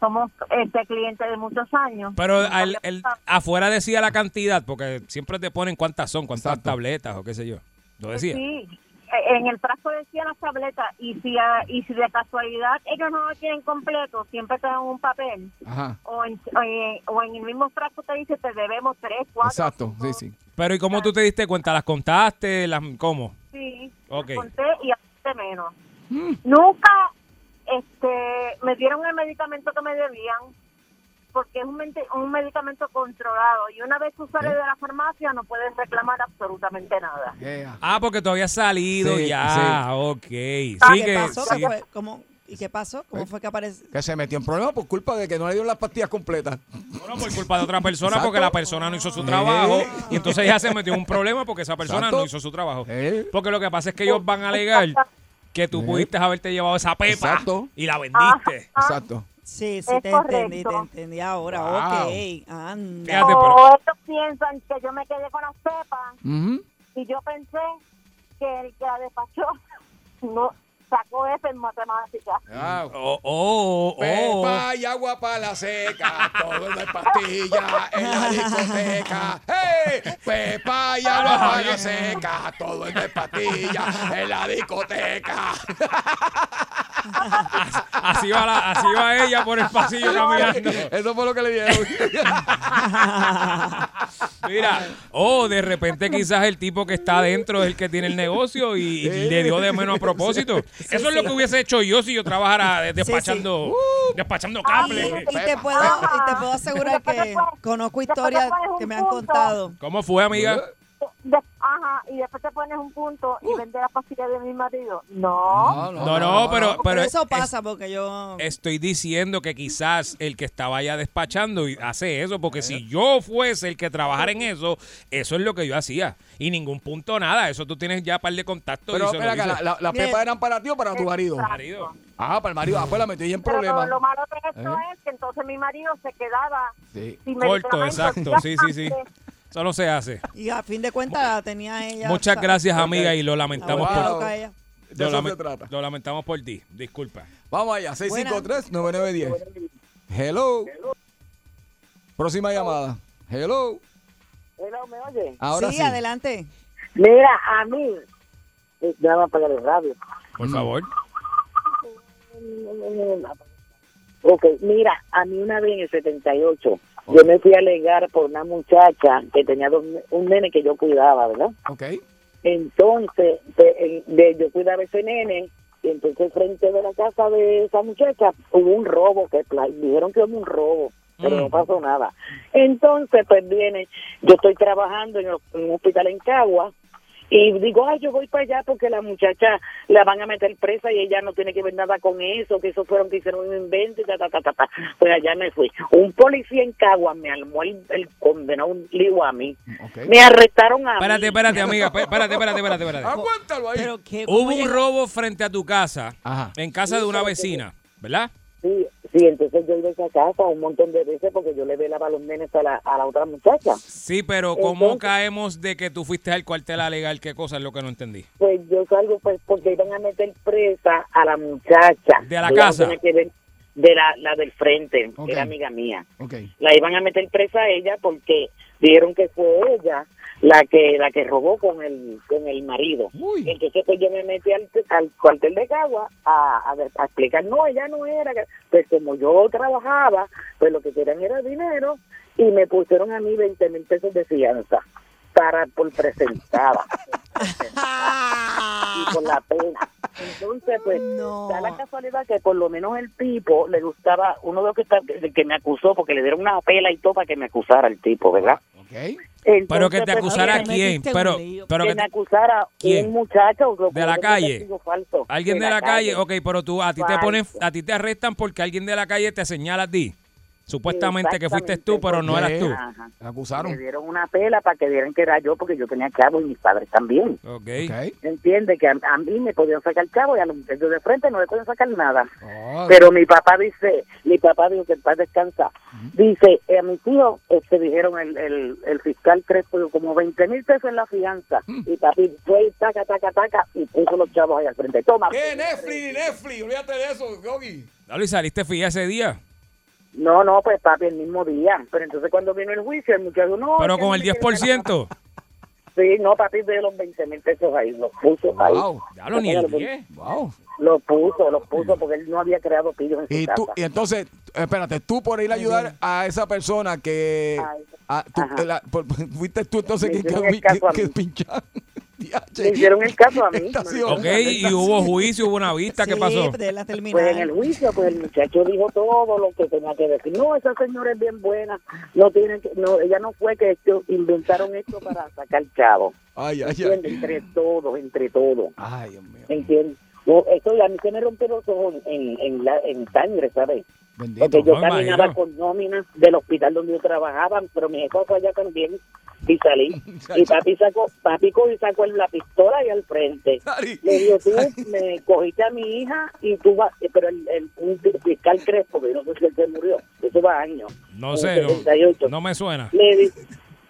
Somos este clientes de muchos años. Pero al- el- afuera decía la cantidad, porque siempre te ponen cuántas son, cuántas Exacto. tabletas o qué sé yo. Lo decía. Sí, eh, en el frasco decía las tabletas y si, ah, y si de casualidad ellos no lo tienen completo, siempre te dan un papel Ajá. o en, o en- o en el mismo frasco te dice te debemos tres, cuatro. Exacto. cinco. Sí, sí. Pero ¿y cómo tú te diste cuenta? ¿Las contaste? Las, ¿Cómo? Sí, Ok. conté y hasta menos. Nunca este, me dieron el medicamento que me debían porque es un, un medicamento controlado y una vez tú sales ¿Eh? de la farmacia no puedes reclamar absolutamente nada. Yeah. Ah, porque todavía has salido Sí, ya. Ok. Sí, Ah, ¿Qué que, pasó? sí. ¿Qué fue? ¿Cómo? ¿Y qué pasó? ¿Cómo ¿Eh? fue que apareció? Que se metió en problemas por culpa de que no le dieron las pastillas completas. Bueno, por culpa de otra persona, Exacto. porque la persona no hizo su Eh. trabajo. Y entonces ella se metió en un problema porque esa persona Exacto. no hizo su trabajo. Eh. Porque lo que pasa es que ellos van a alegar que tú pudiste haberte llevado esa pepa Exacto. y la vendiste. Exacto. Sí, sí, Es te entendí, te entendí ahora. Wow. Ok, anda. Fíjate, o pero- ellos piensan que yo me quedé con las cepas Ujú. y yo pensé que el que la despachó no sacó F en matemáticas. Ah. Oh, oh, oh. Pepa y agua para la seca, todo de pastilla en la discoteca. ¡Hey! Pepa y agua para la seca, todo es de pastilla en la discoteca. Así va, la- así va ella por el pasillo caminando. Eso fue lo que le dieron. Mira, o de repente quizás el tipo que está adentro es el que tiene el negocio y, y le dio de menos a propósito. Eso es lo que hubiese hecho yo si yo trabajara de- despachando, despachando cables. Y te puedo, y te puedo asegurar que conozco historias que me han contado. ¿Cómo fue, amiga? De- ajá, y después te pones un punto y vende la pastilla de mi marido. No. No, no, pero, Pero pero eso es- pasa porque yo... Estoy diciendo que quizás el que estaba allá despachando y hace eso, porque si yo fuese el que trabajara en eso, eso es lo que yo hacía. Y ningún punto nada, eso tú tienes ya par de contactos. Pero y se lo espera acá, dices. la, la, la Mire. pepas eran para ti o para tu marido? Marido. Ah, para el marido. Ah, pues la metí en Pero problemas. lo, lo malo de esto ¿Eh? es que entonces mi marido se quedaba Sí. sin Corto, exacto, sí, sí, sí. Eso no se hace. Y a fin de cuentas tenía ella... Muchas gracias, amiga, y lo la lamentamos Wow. por ella. De lo, eso lame- se trata. lo lamentamos por ti. Disculpa. Vamos allá, 653-9910. Hello. Próxima llamada. Hello. Hello, ¿me oye? Ahora sí. sí, adelante. Mira, a mí. eh, Ya va a apagar el radio. Por favor. Ok, mira, a mí una vez en el 78, yo me fui a alegar por una muchacha que tenía dos- un nene que yo cuidaba, ¿verdad? Ok. Entonces, de- de- yo cuidaba ese nene, y entonces frente de la casa de esa muchacha hubo un robo, que dijeron que hubo un robo, pero Mm. no pasó nada. Entonces, pues viene, yo estoy trabajando en, el- en un hospital en Cagua, y digo, ay, yo voy para allá porque la muchacha la van a meter presa y ella no tiene que ver nada con eso, que eso fueron que hicieron un invento y ta, ta, ta, ta, ta. Pues allá me fui. Un policía en Cagua me armó el, el condenado un lío a mí. Me arrestaron a Espérate, mí. espérate, amiga. Espérate, espérate, espérate, espérate. Aguántalo ahí. Pero que, ¿cómo Hubo un robo frente a tu casa, Ajá. en casa de una vecina, ¿verdad? Sí, sí, entonces yo iba a esa casa un montón de veces porque yo le velaba los nenes a la, a la otra muchacha. Sí, pero ¿cómo Entonces- caemos de que tú fuiste al cuartel a alegar qué cosa es lo que no entendí? Pues yo salgo pues porque iban a meter presa a la muchacha. ¿De la Yo casa? tenía que ver de la, la del frente, Ok. que era amiga mía. Ok. La iban a meter presa a ella porque dijeron que fue ella la que la que robó con el con el marido. Uy. Entonces pues yo me metí al, al cuartel de Cagua a, a, a explicar, no, ella no era. Pues como yo trabajaba, pues lo que querían era dinero y me pusieron a mí 20 mil pesos de fianza para por presentada y por la pena. Entonces pues No. da la casualidad que por lo menos el tipo le gustaba, uno de los que, está, que me acusó, porque le dieron una pela y todo para que me acusara el tipo, ¿verdad? Ok. Entonces, Pero que te pues, acusara a quién, pero, pero que te- acusara ¿Quién? un muchacho ¿De la calle? alguien de la calle, ok, pero tú a ti te ponen, a ti te arrestan porque alguien de la calle te señala a ti. Supuestamente que fuiste tú, pero no eras tú. Ajá. Me acusaron. Me dieron una pela para que vieran que era yo porque yo tenía chavo y mis padres también. Ok. Ok. Entiende que a, a mí me podían sacar chavo y a los muchachos de frente no le podían sacar nada. Oh, Pero mi papá dice, mi papá dijo que el padre descansa. Dice, eh, a mis hijos este, dijeron el, el, el fiscal Crespo como 20 mil pesos en la fianza. Y papi fue y taca, taca, taca y puso los chavos ahí al frente. Toma. ¿Qué? Netflix, Netflix. Olvídate de eso, Yogi. Dale, y saliste fía ese día. No, no, pues papi el mismo día. Pero entonces cuando vino el juicio, el muchacho no. Pero que con el me quiere 10%. Sí, no, papi de los 20 mil pesos ahí, los puso ahí. Wow. Ya lo ni el 10. Wow. Los puso, los puso porque él no había creado pillos en su Y casa. tú, y entonces, espérate, tú por ir a ayudar a esa persona que. Ay, a- tú- ajá. la- por- fuiste tú entonces Me que, que, a que, mí. Le hicieron el caso a mí. Ok, y hubo juicio, hubo una vista, ¿qué Sí, pasó? de la Pues terminal. en el juicio, pues el muchacho dijo todo lo que tenía que decir. No, esa señora es bien buena. No tiene que, no, ella no fue que esto, inventaron esto para sacar chavo. Ay, ay, ay. Entre todos, entre todos. Ay, Dios mío. ¿Entiendes? No, eso a mí se me rompió los ojos en, en, la, en sangre, ¿sabes? Bendito. Porque yo caminaba con nóminas del hospital donde yo trabajaba, pero mi hijo fue allá también y salí. Y papi sacó, papi y sacó la pistola ahí al frente. Le dijo, tú me cogiste a mi hija y tú vas, pero el, el un fiscal Crespo, que no sé si él se murió, eso va años. No sé, el 78. no, no me suena. Le di,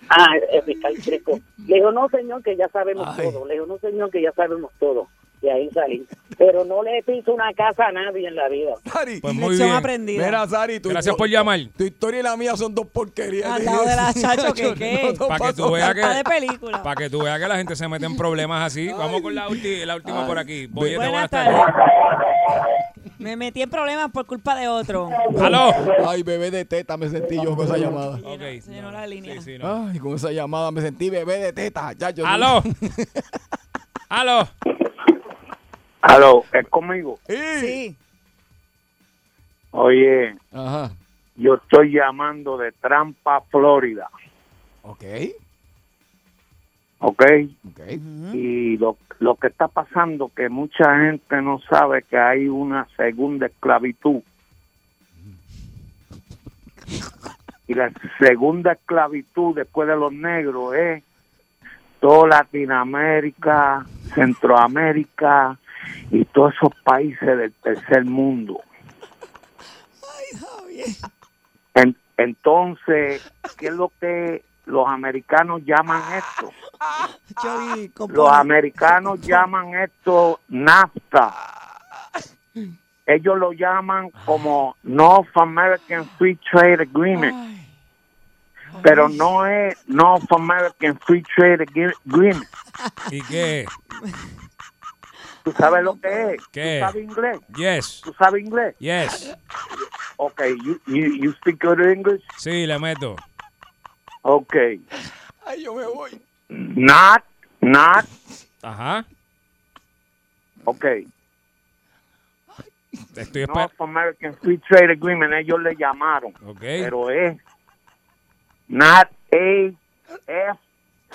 ah, el fiscal Crespo. Le dijo, no señor, que ya sabemos Ay. todo. Le dijo, no señor, que ya sabemos todo. Y ahí salí. Pero no le piso una casa a nadie en la vida. Dari. Pues muy Lección bien. aprendida. Mira, Sari, tu, Gracias por llamar. Tu historia y la mía son dos porquerías. Al lado de la chacho, ¿qué, qué? no Para que pasó tú veas. Está de película. Para que tú veas que la gente se mete en problemas así. Vamos con la, ulti- la última por aquí. Boyete, Buenas buenas tardes. tardes. Me metí en problemas por culpa de otro. ¡Aló! Ay, bebé de teta me sentí yo con esa llamada. Ok, se llenó la línea. Sí, sí, no. Ay, con esa llamada me sentí bebé de teta. Ya, yo ¡Aló! ¡Aló! Aló, ¿es conmigo? Sí. Sí. Oye, Ajá. yo estoy llamando de Trampa, Florida, Ok. ¿ok? Ok. Y lo, lo que está pasando que mucha gente no sabe que hay una segunda esclavitud. Y la segunda esclavitud después de los negros es toda Latinoamérica, Centroamérica y todos esos países del tercer mundo. En- entonces, ¿qué es lo que los americanos llaman esto? Los americanos llaman esto NAFTA. Ellos lo llaman como North American Free Trade Agreement. Pero no es North American Free Trade Agre- Agreement. ¿Y qué? ¿Tú sabes lo que es? ¿Qué? ¿Tú sabes inglés? Yes. ¿Tú sabes inglés? Yes. Okay, you, you, you speak good English? Sí, le meto. Okay. Ay, yo me voy. Not, not, Ajá. okay. Estoy esperando. North American Free Trade Agreement, ellos le llamaron. Ok. Pero es not a F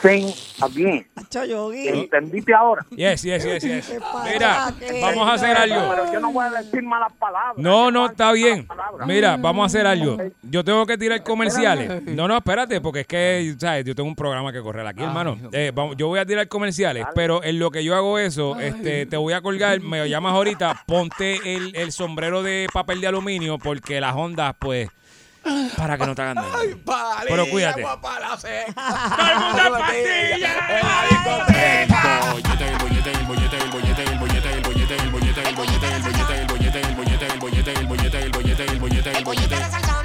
thing again. ¿Entendiste ahora? Yes, yes, yes? Mira, vamos a hacer algo. Pero yo no voy a decir malas palabras. No, está bien. Mira, vamos a hacer algo. Yo tengo que tirar comerciales. No, no, espérate, porque es que, ¿sabes? Yo tengo un programa que correr aquí, hermano. Eh, vamos, yo voy a tirar comerciales, pero en lo que yo hago eso, este, te voy a colgar, me llamas ahorita, ponte el, el sombrero de papel de aluminio, porque las ondas, pues, para que no te hagan daño. Pero cuídate. Guapa la seca. ¡Todo el mundo en la discoteca. bollete, el bollete, el bollete, el bollete, el bollete, el bollete, el bollete, el bollete, el bollete, el bollete, el bollete, el bollete, el bollete, el bollete, el bollete, el bollete.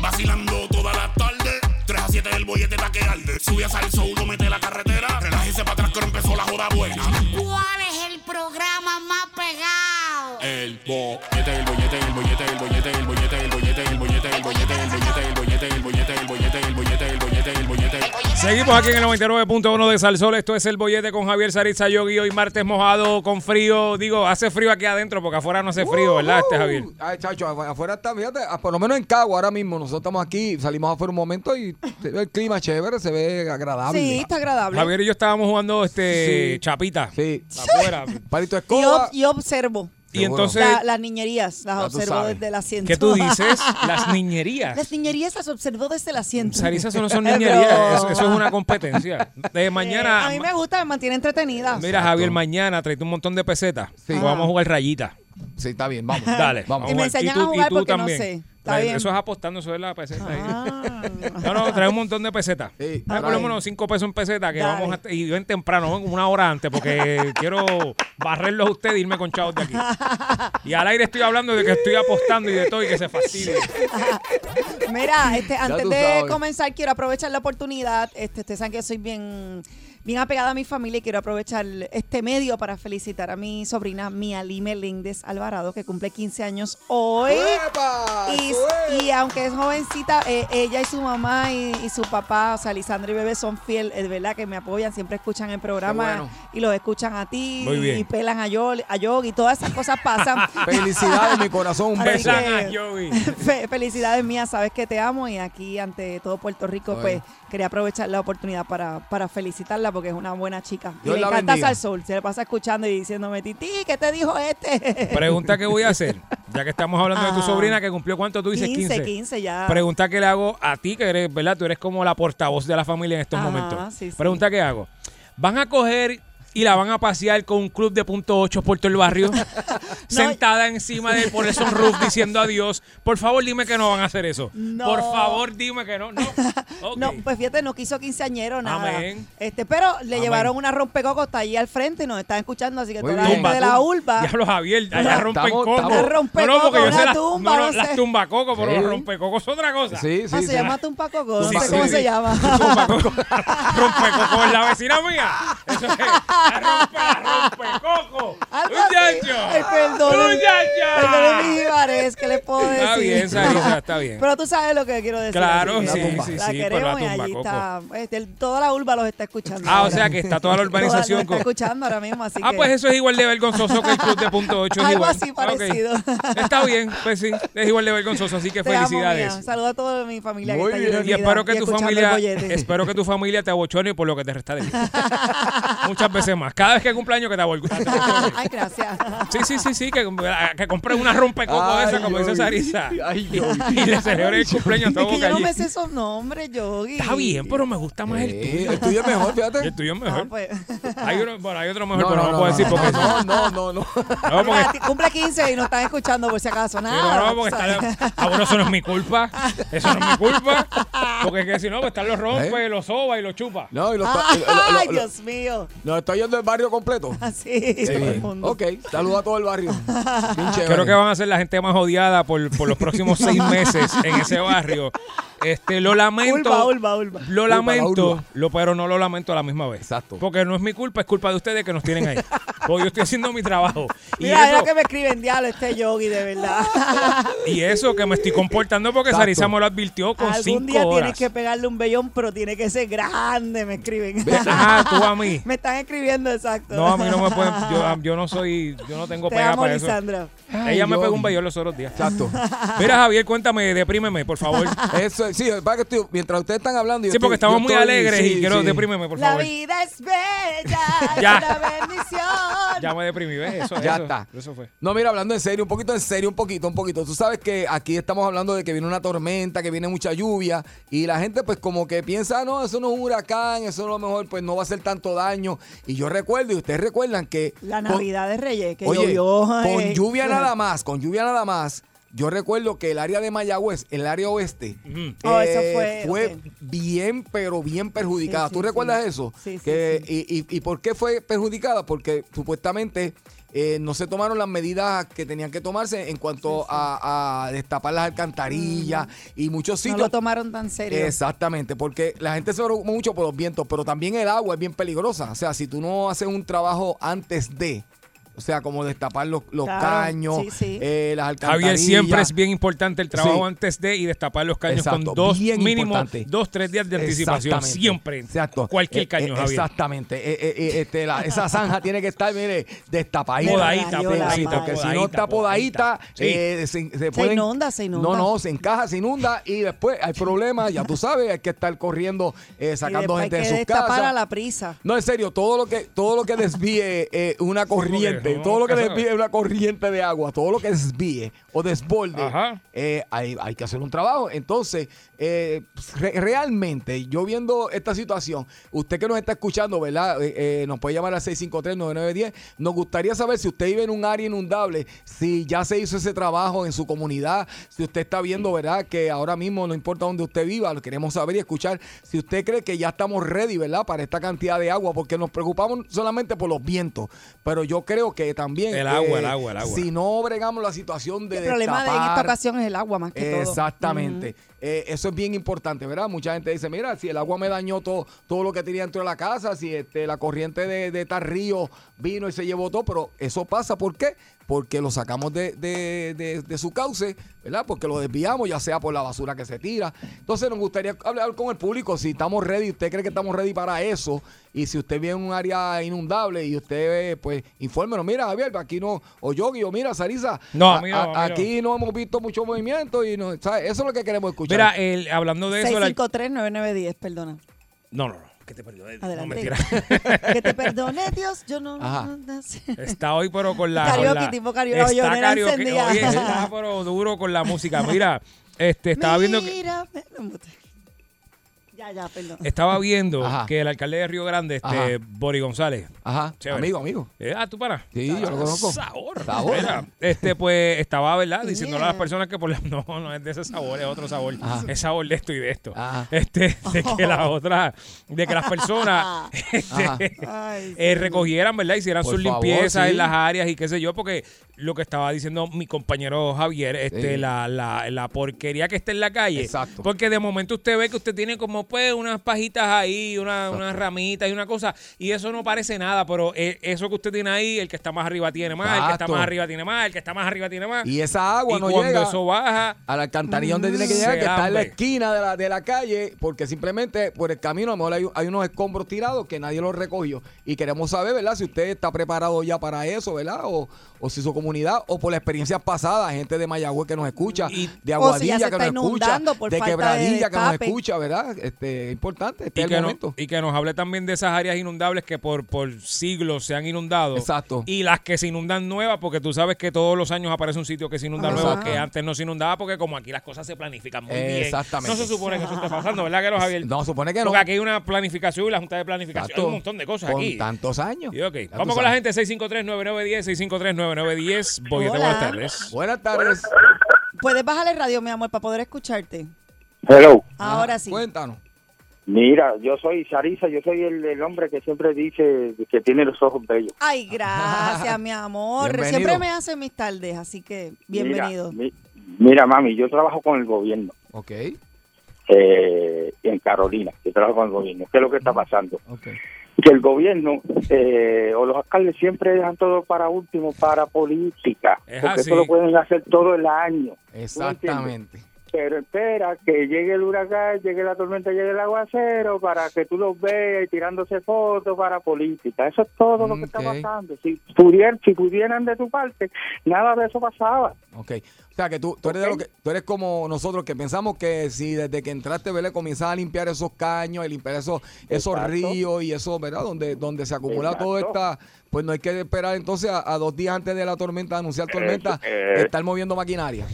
Vacilando toda la tarde, 3 a 7 el bollete pa' que arde. Sube a salso, uno mete la carretera, relájese para atrás que no empezó la joda buena. ¿Cuál es el programa más pegado? El bollete, el bollete, el bollete, el bollete, el bollete, el bollete, el bollete, el bollete, el bollete, el bollete, Seguimos aquí en el 99.1 de Salsol. Esto es el bollete con Javier Saritza Yogi. Hoy martes mojado, con frío. Digo, hace frío aquí adentro porque afuera no hace frío, ¿verdad, este Javier? Ay, chacho, afu- afuera está, fíjate, ah, por lo menos en Cagua ahora mismo. Nosotros estamos aquí, salimos afuera un momento y el clima chévere, se ve agradable. Sí, está agradable. Javier y yo estábamos jugando este Sí. chapita. Sí. Afuera. Palito de Y, escoba. ob- y observo Y Seguro. entonces, la- las niñerías, las Ya sabes. desde el asiento. ¿qué tú dices? Las niñerías. Las niñerías las observo desde el asiento. Sarisa, eso no son niñerías. Eso, eso es una competencia. De Eh, mañana. a mí me gusta, me mantiene entretenida. Mira, Javier, mañana traete un montón de pesetas. Sí. Vamos a jugar rayita. Sí, está bien, vamos. Dale. Vamos. Y me jugar. enseñan tú- a jugar tú porque no sé. Está Trae- bien. Eso es apostando, eso es la peseta. ahí. Ah. No, no, trae un montón de pesetas. Sí, Trae por lo menos cinco pesos en peseta que Dale. vamos a, y ven temprano, ven una hora antes, porque quiero barrerlos a ustedes y irme con chavos de aquí. Y al aire estoy hablando de que estoy apostando y de todo y que se fastidie. Mira, este, antes de sabes. comenzar, quiero aprovechar la oportunidad. Este, ustedes saben que soy bien, bien apegada a mi familia y quiero aprovechar este medio para felicitar a mi sobrina Miali Meléndez Alvarado, que cumple 15 años hoy. ¡Epa! Y, aunque es jovencita, eh, ella y su mamá y, y su papá, o sea, Lisandra y Bebé, son fiel, es verdad que me apoyan, siempre escuchan el programa bueno. y los escuchan a ti Muy bien. y pelan a Yog, a Yog y todas esas cosas pasan. Felicidades, mi corazón. Un beso. Que- a Joey. Fe- felicidades mías, sabes que te amo y aquí ante todo Puerto Rico, Oye. pues quería aprovechar la oportunidad para, para felicitarla porque es una buena chica. Y Dios le la encanta bendiga. Salsol, se le pasa escuchando y diciéndome, Titi, ¿qué te dijo este? Pregunta que voy a hacer, ya que estamos hablando de tu sobrina que cumplió cuánto tú dices 15, 15. 15 ya. Pregunta que le hago a ti, que eres, ¿verdad? Tú eres como la portavoz de la familia en estos momentos. sí, sí. Pregunta que hago. ¿Van a coger y la van a pasear con un club de punto ocho por todo el barrio? sentada encima de por el sunroof diciendo adiós. Por favor, dime que no van a hacer eso. No. Por favor, dime que no. No. No, pues fíjate, no quiso quinceañero, nada. Amén. Este, pero le Amén. llevaron una rompecocos está ahí al frente y nos están escuchando, así que Muy toda la bien. gente de la urba. Diablo Javier, allá rompen coco. Una rompecoco, no, no, porque yo una sé las, tumba, no, no, no las sé. tumbacocos, pero Sí. los rompecocos son otra cosa. Sí, sí, Ah, sí. se llama Tumpacoco, no Sí, sé sí, cómo sí. se llama. Tumbacoco. rompecoco es la vecina mía. Eso es. La rompe, la rompecoco. Muchacho! Ay, perdón. Perdón, mis jibares, ¿qué les puedo decir? Está bien, Sarisa, está bien. Pero tú sabes lo que quiero decir. Claro, sí, sí, la sí, por queremos la y allí está. este, toda la urba los está escuchando. Ah, o sea que está toda la urbanización está escuchando ahora mismo, así Ah, que... pues eso es igual de vergonzoso que el club de punto 8 es Algo igual. así Ok. parecido. Está bien, pues sí, es igual de vergonzoso, así que felicidades. mía. Saludo a toda mi familia Muy que está allí Y espero que tu familia, espero que tu familia te abochone por lo que te resta de vida. Muchas veces más. Cada vez que cumpleaños que te abochone. Ay, gracias. Sí, sí, sí, sí, que, que compres una rompecoco de esa, como dice. Sarisa. Ay, Yogi. Y le celebre el cumpleaños a todo que yo no me sé esos nombres, Yogi. Está bien, pero me gusta más el Eh, tuyo. el tuyo es mejor, fíjate. El tuyo es Ah, mejor. pues. Hay uno, bueno, hay otro mejor, No, pero no, no, puedo no, decir no, porque no, no, no, no. No, porque, cumple 15 y no están escuchando por si acaso. Sí, Nada. no, no, porque está, ah, bueno, eso no es mi culpa. Eso no es mi culpa. Porque es que si no, pues están los rompe, ¿Eh? los soba y los chupa. No, y lo está, Ay, lo- lo- lo- lo- Dios mío. nos está yendo el barrio completo. Así, todo el mundo. Ok, saludos a todo el barrio. Creo que van a ser la gente más odiada por, por los próximos seis meses en ese barrio. Este, lo lamento. Ulva, ulva, ulva. Lo lamento, lo, pero no lo lamento a la misma vez. Exacto. Porque no es mi culpa, es culpa de ustedes que nos tienen ahí. Porque yo estoy haciendo mi trabajo. Y Mira, eso, que me escriben, diablo, este yogi, de verdad. y eso que me estoy comportando porque Exacto. Sarisa me lo advirtió con Algún cinco día horas. tienes que pegarle un vellón, pero tiene que ser grande, me escriben. Ah, tú a mí. me están escribiendo, exacto. No, a mí no me pueden. Yo, yo no soy. Yo no tengo Te pega amo, para eso. Ella me pegó un vellón los otros días. Exacto. Mira, Javier, cuéntame, deprímeme, por favor. Eso, sí, para que estoy, mientras ustedes están hablando. yo Sí, porque estoy- estamos yo muy estoy- alegres sí, y quiero sí. deprímeme, por La favor. vida es bella, Ya. es una bendición. Ya me deprimí, ¿ves? Eso, Ya eso, está. Eso fue. No, mira, hablando en serio, un poquito en serio, un poquito, un poquito. Tú sabes que aquí estamos hablando de que viene una tormenta, que viene mucha lluvia y la gente pues como que piensa, "Ah, no, eso no es un huracán, eso a lo mejor pues no va a hacer tanto daño. Y yo recuerdo, y ustedes recuerdan que... La con- Navidad de Reyes, que Oye, llovió. con eh, lluvia nada más, con lluvia nada más. Yo recuerdo que el área de Mayagüez, el área oeste. Oh, eso eh, fue- bien, pero bien perjudicada. Sí, ¿Tú sí, recuerdas sí. eso? Sí, sí, Que- sí. Y, y- y por qué fue perjudicada? Porque supuestamente eh, no se tomaron las medidas que tenían que tomarse en cuanto A, a destapar las alcantarillas y muchos no sitios. lo tomaron tan serio. Exactamente, porque la gente se preocupa mucho por los vientos, pero también el agua es bien peligrosa. O sea, si tú no haces un trabajo antes de, o sea, como destapar los, los Claro, caños, sí, sí. eh, las alcantarillas. Javier, siempre es bien importante el trabajo Sí. antes de y destapar los caños Exacto, con dos, bien mínimo importante. dos, tres días de anticipación. Siempre. Exacto. Cualquier Eh, caño, eh, Javier. Exactamente. Eh, eh, este, la- esa zanja tiene que estar, mire, destapadita. Podadita, podadita, porque si no está podadita, Sí. eh, se, se pueden- inunda, se inunda. No, no, se encaja, se inunda y después hay problemas, ya tú sabes, hay que estar corriendo, eh, sacando gente hay de que sus destapar casas. a la prisa. No, en serio, todo lo que, todo lo que desvíe eh, una corriente, todo lo que desvíe una corriente de agua, todo lo que desvíe o desborde, eh, hay, hay que hacer un trabajo. Entonces, eh, re- realmente, yo viendo esta situación, usted que nos está escuchando, ¿verdad? Eh, nos puede llamar al 653-9910. Nos gustaría saber si usted vive en un área inundable, si ya se hizo ese trabajo en su comunidad, si usted está viendo, ¿verdad? Que ahora mismo no importa dónde usted viva, lo queremos saber y escuchar si usted cree que ya estamos ready, ¿verdad? Para esta cantidad de agua, porque nos preocupamos solamente por los vientos, pero yo creo que también... El agua, eh, el agua, el agua. Si no bregamos la situación de El problema de en esta ocasión es el agua más que todo. Exactamente. Eh, eso es bien importante, ¿verdad? Mucha gente dice, mira, si el agua me dañó todo, todo lo que tenía dentro de la casa, si este, la corriente de, de tal río vino y se llevó todo, pero eso pasa, ¿por qué? Porque lo sacamos de, de- de- de su cauce, ¿verdad? Porque lo desviamos, ya sea por la basura que se tira. Entonces nos gustaría hablar con el público, si estamos ready, usted cree que estamos ready para eso, y si usted vive en un área inundable y usted, pues, infórmenos, mira, Javier, aquí no, o Yogi, o mira, Sarisa, No, a- a aquí no hemos visto mucho movimiento y no, ¿sabes? eso es lo que queremos escuchar. Mira, el- hablando de eso. la- 653-9910, perdona. No, no, no. Que te perdone. No, Adelante. mentira. que te perdone Dios, yo no... Ajá. no- no sé. Está hoy, pero con la. Karaoke, con la- tipo karaoke, Está karaoke. Oye, está, pero duro con la música. Mira, este, estaba viendo que. Mira, Ya, ya, perdón. Estaba viendo Ajá. que el alcalde de Río Grande, este, Ajá. Bori González. Ajá, Chévere. amigo, amigo. Eh, ah, tú para. Sí, yo lo conozco. Sabor. Sabor. Este, pues, estaba, ¿verdad? Yeah. Diciéndole a las personas que por la- no, no es de ese sabor, es otro sabor. Ajá. Es sabor de esto y de esto. Ajá. Este, de que las otras, de que las personas este, eh, recogieran, ¿verdad? Hicieran Por sus favor, limpiezas sí. en las áreas y qué sé yo, porque lo que estaba diciendo mi compañero Javier, este, Sí. la, la, la porquería que está en la calle. Exacto. Porque de momento usted ve que usted tiene como pues unas pajitas ahí, una- unas ramitas y una cosa, y eso no parece nada, pero eh, eso que usted tiene ahí, el que está más arriba tiene más, el que está Exacto. más arriba tiene más, el que está más arriba tiene más. Y esa agua Y no cuando llega eso baja, a la alcantarilla donde tiene que Mm, llegar, se que está en la hambre. esquina de la, de la calle, porque simplemente por el camino a lo mejor hay, hay unos escombros tirados que nadie los recogió. Y queremos saber, ¿verdad? Si usted está preparado ya para eso, ¿verdad? O, o si su comunidad, o por la experiencia pasada, gente de Mayagüez que nos escucha, de si ya Aguadilla que nos escucha, de de Quebradilla que nos escucha, ¿verdad? Este, importante, este y es que, el no- momento. y que nos hable también de esas áreas inundables que por, por siglos se han inundado. Exacto. Y las que se inundan nuevas, porque tú sabes que todos los años aparece un sitio que se inunda Ajá. nuevo que antes no se inundaba, porque como aquí las cosas se planifican muy bien. Exactamente. No se supone que eso esté pasando, ¿verdad que no, Javier? No, supone que no. Porque aquí hay una planificación y la Junta de Planificación. Exacto. Hay un montón de cosas Con aquí. tantos años. Y Vamos con la gente, 653-9910, 653-9910. Boyete, Hola. buenas tardes. Buenas tardes. Puedes bajar el radio, mi amor, para poder escucharte. Hello. Ahora sí. Cuéntanos. Mira, yo soy Sarisa, yo soy el, el hombre que siempre dice que tiene los ojos bellos. Ay, gracias, mi amor. Bienvenido. Siempre me hace mis tardes, así que bienvenido. Mira, mi- mira, mami, yo trabajo con el gobierno Ok. eh, en Carolina. Yo trabajo con el gobierno. ¿Qué es lo que está pasando? Ok. Que el gobierno eh, o los alcaldes siempre dejan todo para último, para política. Es porque así. eso lo pueden hacer todo el año. Exactamente. Pero espera que llegue el huracán, llegue la tormenta, llegue el aguacero para que tú los veas y tirándose fotos para política. Eso es todo lo que está pasando. Si pudieran, si pudieran de tu parte, nada de eso pasaba. Ok. O sea, que tú, tú, eres de lo que, tú eres como nosotros que pensamos que si desde que entraste, ¿verdad? Comienzas a limpiar esos caños, y limpiar esos, esos Exacto. ríos y eso, ¿verdad? Donde, donde se acumula Exacto. todo esta, pues no hay que esperar entonces a, a dos días antes de la tormenta, anunciar tormenta, eh. estar moviendo maquinaria.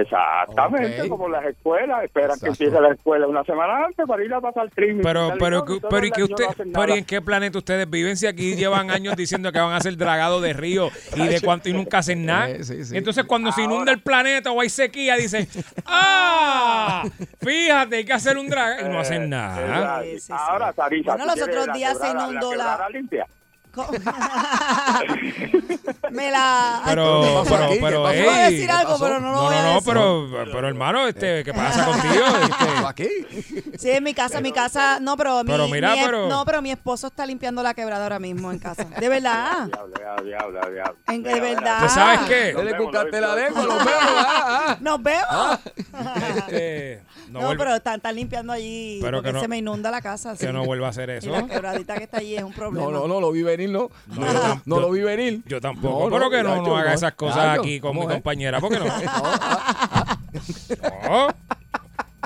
Exactamente, como las escuelas, esperan Exacto. que empiece la escuela una semana antes para ir a pasar crimen. Pero, pero, pero, ¿y que usted, pero ¿y pero en qué planeta ustedes viven? Si aquí llevan años diciendo que van a hacer dragado de río y de cuánto y nunca hacen nada. Eh, sí, sí. Entonces, cuando se inunda el planeta o hay sequía, dicen, ¡ah! Fíjate, hay que hacer un dragado. Y no hacen nada. Ahora, Sarisa, Bueno, ¿tú los otros días se inundó la-? Me la. Pero, pero, ¿qué pero, pasó? ey, Iba a decir algo, pero no lo no, voy a no, no, decir. pero, pero hermano, este, ¿qué pasa contigo? Este, aquí? Sí, en mi casa, mi casa. No, pero mi, Pero mira, mi pero- No, pero mi esposo está limpiando la quebrada ahora mismo en casa. De verdad. Diablo, diablo, diablo, diablo. En- de verdad. ¿Tú sabes qué? La lengua, vemos. Nos vemos. Este, no, pero están, están limpiando allí Pero porque que no- se me inunda la casa. que sí. no vuelva a hacer Y eso. la quebradita que está allí es un problema. No, no, no, lo vi venir, no. No, lo vi venir. Yo tampoco. No, pero que no, haga esas cosas aquí con mi ¿cómo es? compañera, ¿por qué no? No.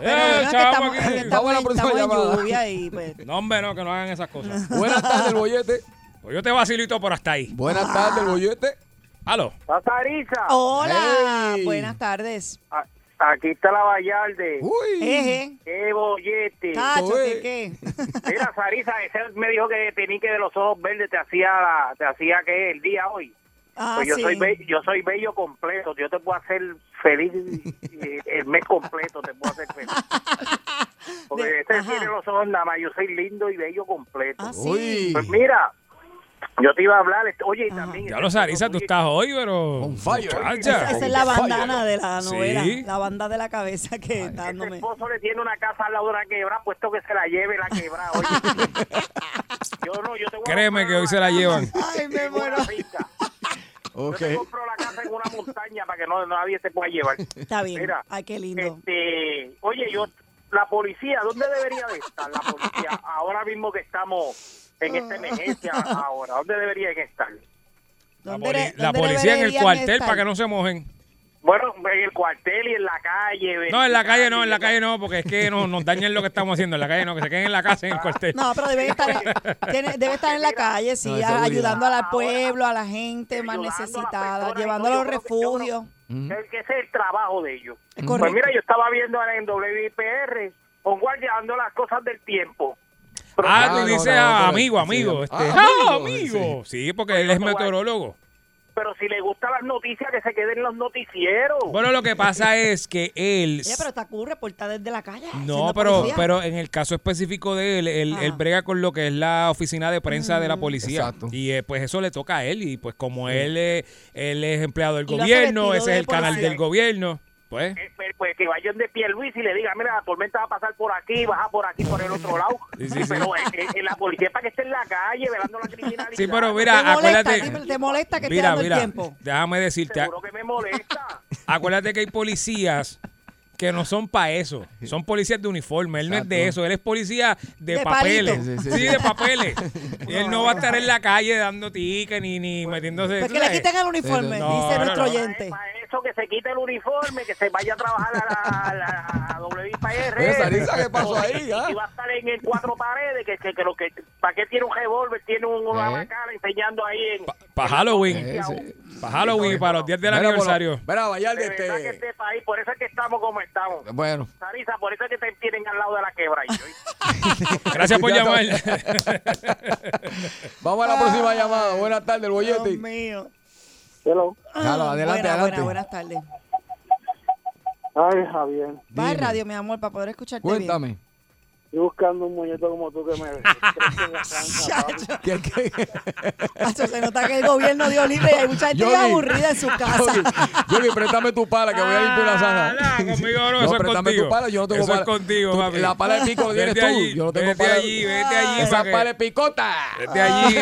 Eh, chavo, estamos, aquí. estamos en- estamos lluvia y pues. No, hombre, no, que no hagan esas cosas. Buenas tardes, el bollete. Pues yo te todo por hasta ahí. Buenas tardes, el bollete. Aló. Sarisa, Hola, Hey. buenas tardes. Aquí está la Vallarde. Uy. Eje. ¡Qué bollete! Tacho. ¿qué qué? Mira, Sarisa, ese me dijo que Tenique de los ojos verdes te hacía, la- te hacía que el día hoy. Ah, Pues yo sí. soy be- yo soy bello completo, yo te puedo hacer feliz eh, el mes completo, te puedo hacer feliz. Porque De- este ajá. tiene los ojos nada más, yo soy lindo y bello completo. Ah, sí. Uy. Pues mira, yo te iba a hablar, este- oye, y también... Ya lo Sarisa, tú estás hoy, pero. On fire. Esa es la bandana de la Sí. novela, la banda de la cabeza que está Ese dándome. esposo le tiene una casa al lado de una quebra, puesto que se la lleve la quebra. Oye, yo no, yo te voy a Créeme que hoy se la llevan. Ay, me muero. finca. Ok. Yo te compro la casa en una montaña para que no nadie se pueda llevar. Está bien. Mira, Ay, qué lindo. Este, oye, yo, la policía, ¿dónde debería de estar la policía? Ahora mismo que estamos en esta emergencia, ahora, ¿dónde debería de estar? La, ¿Dónde poli- de- la dónde policía en el deberían cuartel estar? para que no se mojen. Bueno, en el cuartel y en la calle. No, en la calle no, en la calle no, porque es que no, nos dañan lo que estamos haciendo. En la calle no, que se queden en la casa en el cuartel. No, pero debe estar, en, tiene- debe estar en la calle, sí, No, ayudando al pueblo, a la gente más necesitada, personas, llevando a no, los refugios. Que ese es el trabajo de ellos. Es Pues mira, yo estaba viendo en WIPR, con guardando las cosas del tiempo. Pero Ah, tú no, dices no, no, ah, pero- amigo, sí, amigo. ah, Este, amigo, ah, amigo. Sí, porque él es meteorólogo. pero si le gustan las noticias, que se queden en los noticieros. Bueno, lo que pasa es que él... Oye, pero está cool reportar desde la calle. No, pero, policía. pero en el caso específico de él, él, brega con lo que es la oficina de prensa de la policía. Exacto. Y eh, pues eso le toca a él. Y pues como él, es- él es empleado del Y gobierno, ese es el canal del gobierno, pues... Eh, pues, pues que vayan de pie Luis y le diga, mira, la tormenta va a pasar por aquí, baja por aquí, por el otro lado. Sí, sí, sí. Pero eh, eh, la policía es para que esté en la calle velando la criminalidad. Sí, pero ¿Te mira, molesta? acuérdate... Dime, ¿Te molesta que Mira, dando mira, el tiempo? déjame decirte, Seguro que me molesta. acuérdate que hay policías que no son para eso. Son policías de uniforme. Él no es de eso. Él es policía de, De papeles. Sí, Sí, sí, sí. de papeles. y él no va a estar en la calle dando tiques ni, ni metiéndose. Pues tú que le sabes. quiten el uniforme, No, dice no, nuestro no. oyente. Para eso que se quite el uniforme, que se vaya a trabajar a la, a la WIPR. Oye, Sarisa, ¿qué pasó ahí, ah? Y va a estar en, en cuatro paredes, que, que, que lo que, ¿para qué tiene un revólver? Tiene un, una Eh. bacana enseñando ahí en... Para Halloween. Eh, sí. Para Halloween y para los días del Mira, aniversario. Mira, Vallarde, De verdad que este... este país, por eso es que estamos como estamos. Bueno, Sarisa, por eso es que te tienen al lado de la quebra. Gracias por llamar. vamos a la próxima llamada. Buenas tardes, el Dios bollete. mío. Hello. Claro, Ah, adelante, buena, adelante. buena, buenas tardes. Ay, Javier. Va al Dime. radio, mi amor, para poder escucharte bien. Estoy buscando un muñeco como tú que me la. ¿Qué, qué? Hacho, se nota que el gobierno dio libre y hay mucha gente Yogi. aburrida en su casa. Yogi, préstame tu pala que voy a limpiar una zanja. Ah, no, conmigo no, eso es préstame contigo. tu pala, yo no tengo Eso es pala. contigo, Tú- papi. La pala de pico tienes Vete tú, allí, yo no tengo vete pala. allí, vete allí. Esa que- pala de picota. Vete allí,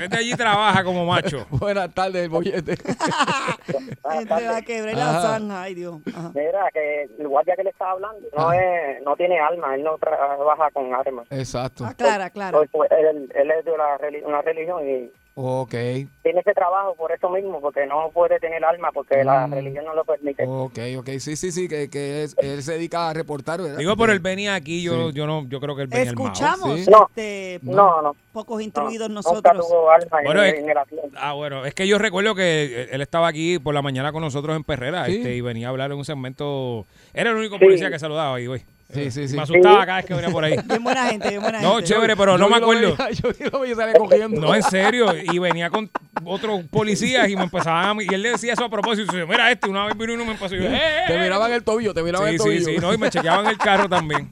vete allí y trabaja como macho. Buenas tardes, el bollete. Entre la quebra y la zanja, ay Dios. Ajá. Mira, que el guardia que le estaba hablando no es, no tiene alma, él no trabaja con armas. Exacto. Aclara, aclara. Pues, pues, él, él es de reli- una religión y Ok, tiene ese trabajo por eso mismo, porque no puede tener alma, porque la Mm. religión no lo permite. ok, ok. Sí, sí, sí, que, que es- él se dedica a reportar, ¿verdad? Digo, pero él venía aquí, yo, Sí. yo no, yo creo que él venía. Escuchamos, Sí. No. este, No, no. pocos instruidos no, nosotros. Nunca tuvo alma en- es- en, el. Ah, bueno, es que yo recuerdo que él estaba aquí por la mañana con nosotros en Perrera Sí. este, y venía a hablar en un segmento. Era el único Sí. policía que saludaba ahí, güey. Sí, sí, sí. Me asustaba Sí. cada vez que venía por ahí. Bien buena gente, bien buena No, gente. chévere, pero no me acuerdo. veía- Yogi lo veía y salía cogiendo. No, en serio. Y venía con otros policías y me empezaban a... Y él le decía eso a propósito. Y yo, mira este, una vez vino uno me empezó. Y yo, "Eh, eh, Te eh". miraban el tobillo, te miraban Sí, el sí, tobillo. sí. No, y me chequeaban el carro también.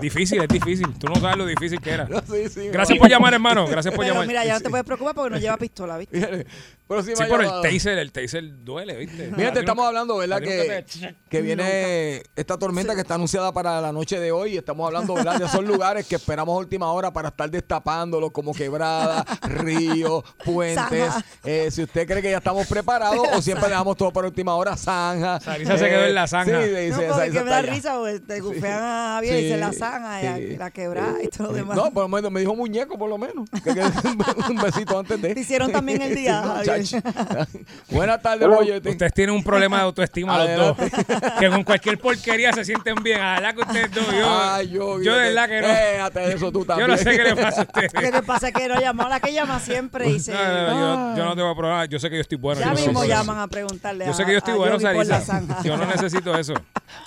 Difícil, es difícil. Tú no sabes lo difícil que era. Sí, sí, Gracias por llamar, hermano. Gracias por Pero llamar. mira, ya no te puedes preocupar porque no lleva pistola, ¿viste? Fíjate, Próxima Sí, por el taser, el taser duele, ¿viste? Fíjate, A ti estamos nunca- hablando, ¿verdad? Que, te- que viene esta tormenta que está anunciada para la noche de hoy. Estamos hablando, ¿verdad? De esos lugares que esperamos a última hora para estar destapándolos, como quebradas, ríos, puentes. Eh, si usted cree que ya estamos preparados o siempre dejamos todo para última hora, zanja. Sarisa se quedó en la zanja. Sí, No, dice, porque me da allá. risa, porque te gufean a Javier y Sí, se la zanja, la quebrada y todo lo demás. No, por lo menos me dijo muñeco, por lo menos. Que, que un besito antes de. Te hicieron también el día. Buenas tardes, Boyete. Ustedes tienen un problema de autoestima los dos. Que con cualquier porquería se sienten bien. A la verdad que ustedes dos, yo, Ay, yo, yo de verdad que no. Déjate de eso tú Yo también. no sé qué le pasa a ustedes. Lo que pasa es que no llamó a la que llama siempre y se... No, no, no, yo, yo no tengo problema. Yo sé que yo estoy bueno. ya yo mismo sé- llaman a preguntarle Yo sé a- que yo estoy a bueno, Sarisa. Yo no necesito eso.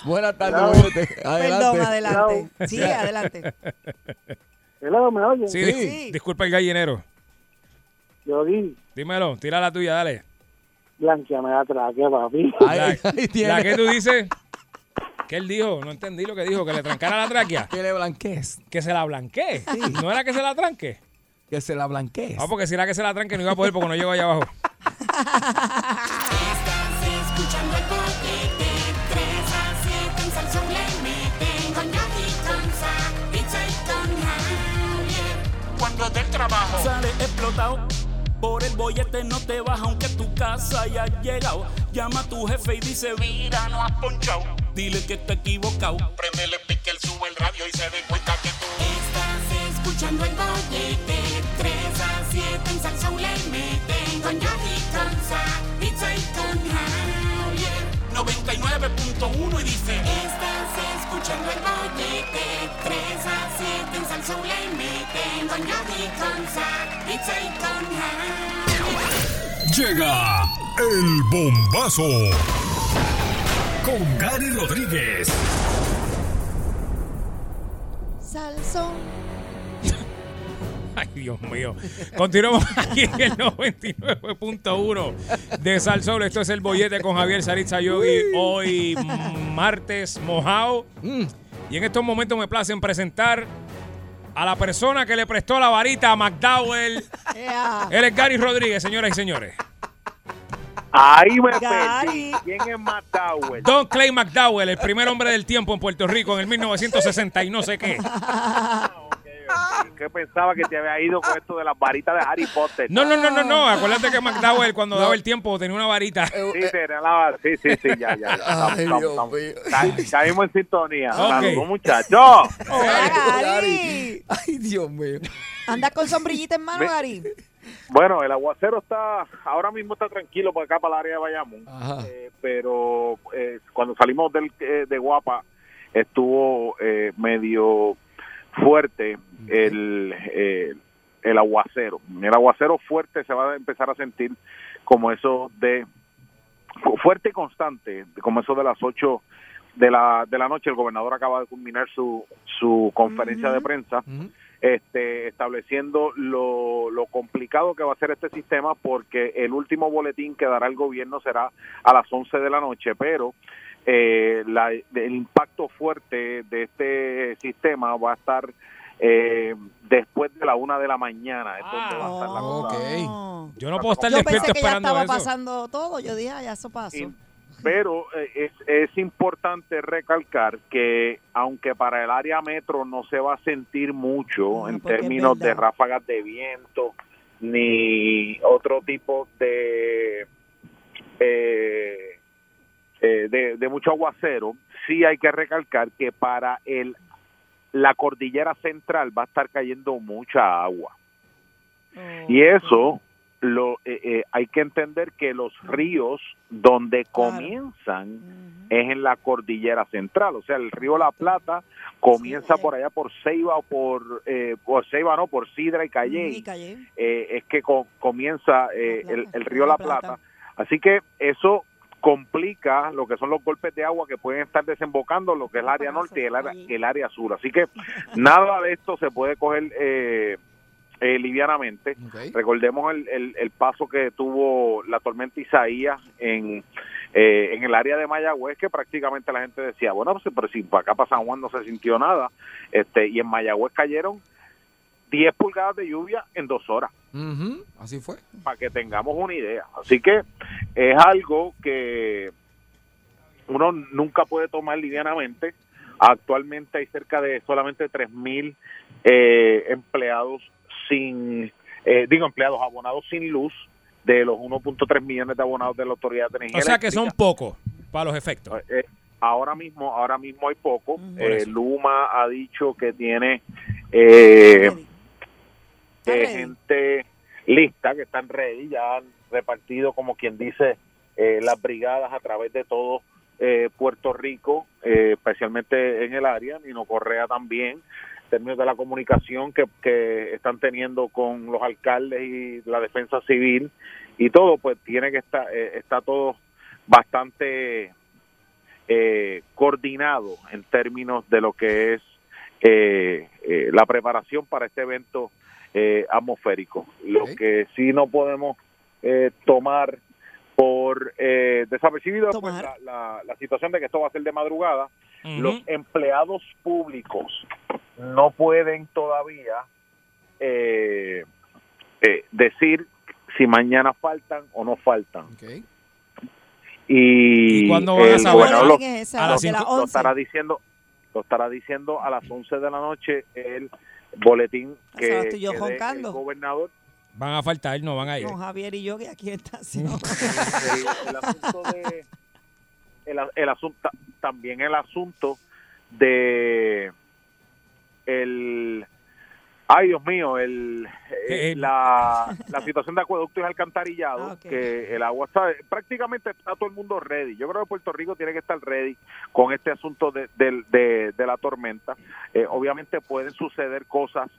Buenas tardes, Boyete. Adelante. Perdón, adelante. Sí, adelante. Hello, ¿me oye? Sí, Sí. dis- disculpa el gallinero. Yo di, Dímelo, tira la tuya, dale. blanqueame la tráquea, papi. Ay, La, ahí tiene. la que tú dices. ¿Qué él dijo? No entendí lo que dijo. Que le trancara la tráquea. Que le blanquees. Que se la blanquee. ¿No era que se la tranque? Que se la blanquees. Ah, porque si era que se la tranque no iba a poder porque no llegó allá abajo. Estás escuchando el Trabajo sale explotado. Por el bollete no te vas aunque tu casa haya llegado. Llama a tu jefe y dice, mira, no has ponchado. Dile que está equivocado. Prendele pique, él sube el radio y se dé cuenta que tú Estás escuchando el bollete 3 a 7 en Salsón le meten con Yogi, con Sa, pizza y con Javier. 99.1 y dice, Estás escuchando el bollete Llega el bombazo. Con Gary Rodríguez. Salsón. Ay, Dios mío. Continuamos aquí en el 99.1 de Sal Sol. Esto es el bollete con Javier Saritza Yogi. Hoy martes mojado. Y en estos momentos me placen presentar a la persona que le prestó la varita a McDowell. Ea. Él es Gary Rodríguez, señoras y señores. Ahí me Gary. perdí. ¿Quién es McDowell? Don Clay McDowell, el primer hombre del tiempo en Puerto Rico en el 1960 y no sé qué. Que pensaba que te había ido con esto de las varitas de Harry Potter. No, no, no, no, no. Acuérdate que McDowell cuando daba el tiempo tenía una varita. Sí, tenía la- sí, sí, sí, ya, ya. ya. Ay, Caímos en sintonía. Ok. Saludos, muchachos. Gary. Ay, Dios mío. ¿Andas con sombrillita en mano, Gary? Bueno, el aguacero está, ahora mismo está tranquilo por acá para el área de Bayamón. Eh, pero eh, cuando salimos del, eh, de Guapa estuvo eh, medio fuerte el, eh, el aguacero. El aguacero fuerte se va a empezar a sentir como eso de fu- fuerte y constante, como eso de las 8 de la, de la noche. El gobernador acaba de culminar su, su conferencia de prensa este, estableciendo lo, lo complicado que va a ser este sistema porque el último boletín que dará el gobierno será a las 11 de la noche, pero eh, la- el impacto fuerte de este sistema va a estar eh, después de la una de la mañana. Es donde va a estar la cosa. Oh. Yo no puedo estar Yo despierto pensé que ya esperando estaba eso. pasando todo. Yo dije, ah, ya eso pasó. Y- pero eh, es, es importante recalcar que aunque para el área metro no se va a sentir mucho en términos de ráfagas de viento ni otro tipo de eh, eh, de, de mucho aguacero, sí hay que recalcar que para el la cordillera central va a estar cayendo mucha agua. Y eso lo eh, eh, hay que entender que los ríos donde comienzan es en la cordillera central, o sea, el río La Plata comienza por allá por Ceiba o por eh, por Ceiba no, por Sidra y Calle, Y callé. eh, es que co- comienza el río La Plata. Así que eso complica lo que son los golpes de agua que pueden estar desembocando lo que es el área norte y el área, el área sur. Así que nada de esto se puede coger eh, eh, livianamente. Recordemos el, el, el paso que tuvo la tormenta Isaías en, eh, en el área de Mayagüez, que prácticamente la gente decía, bueno, pues, pero si para acá para San Juan no se sintió nada, este y en Mayagüez cayeron 10 pulgadas de lluvia en dos horas Ujú, Así fue. para que tengamos una idea. Así que es algo que uno nunca puede tomar livianamente. Actualmente hay cerca de solamente 3.000 eh, empleados sin, eh, digo, empleados abonados sin luz de los 1.3 millones de abonados de la Autoridad de Energía O sea que son pocos para los efectos. Eh, ahora mismo ahora mismo hay poco Eh. Luma ha dicho que tiene eh, eh, gente lista que están ready ya han repartido como quien dice eh, las brigadas a través de todo eh, Puerto Rico eh, especialmente en el área Nino Correa también en términos de la comunicación que, que están teniendo con los alcaldes y la defensa civil y todo pues tiene que estar eh, está todo bastante eh, coordinado en términos de lo que es eh, eh, la preparación para este evento eh, atmosférico. Lo que sí no podemos eh, tomar por eh, desapercibido es pues, la, la- la situación de que esto va a ser de madrugada. Los empleados públicos no pueden todavía eh, eh, decir si mañana faltan o no faltan. Y, ¿Y cuándo van a saber? gobernador lo- ¿Qué es esa? A lo 11. estará diciendo lo estará diciendo a las 11 de la noche el boletín que, el gobernador Van a faltar, no van a ir. Con Javier y yo, que aquí está. el, el asunto de el, el asunto también el asunto de el ay Dios mío el, eh, Eh, la, la situación de acueductos y alcantarillado Ah, que el agua está prácticamente está todo el mundo ready. Yo creo que Puerto Rico tiene que estar ready con este asunto de, del- de- de la tormenta. Eh, obviamente pueden suceder cosas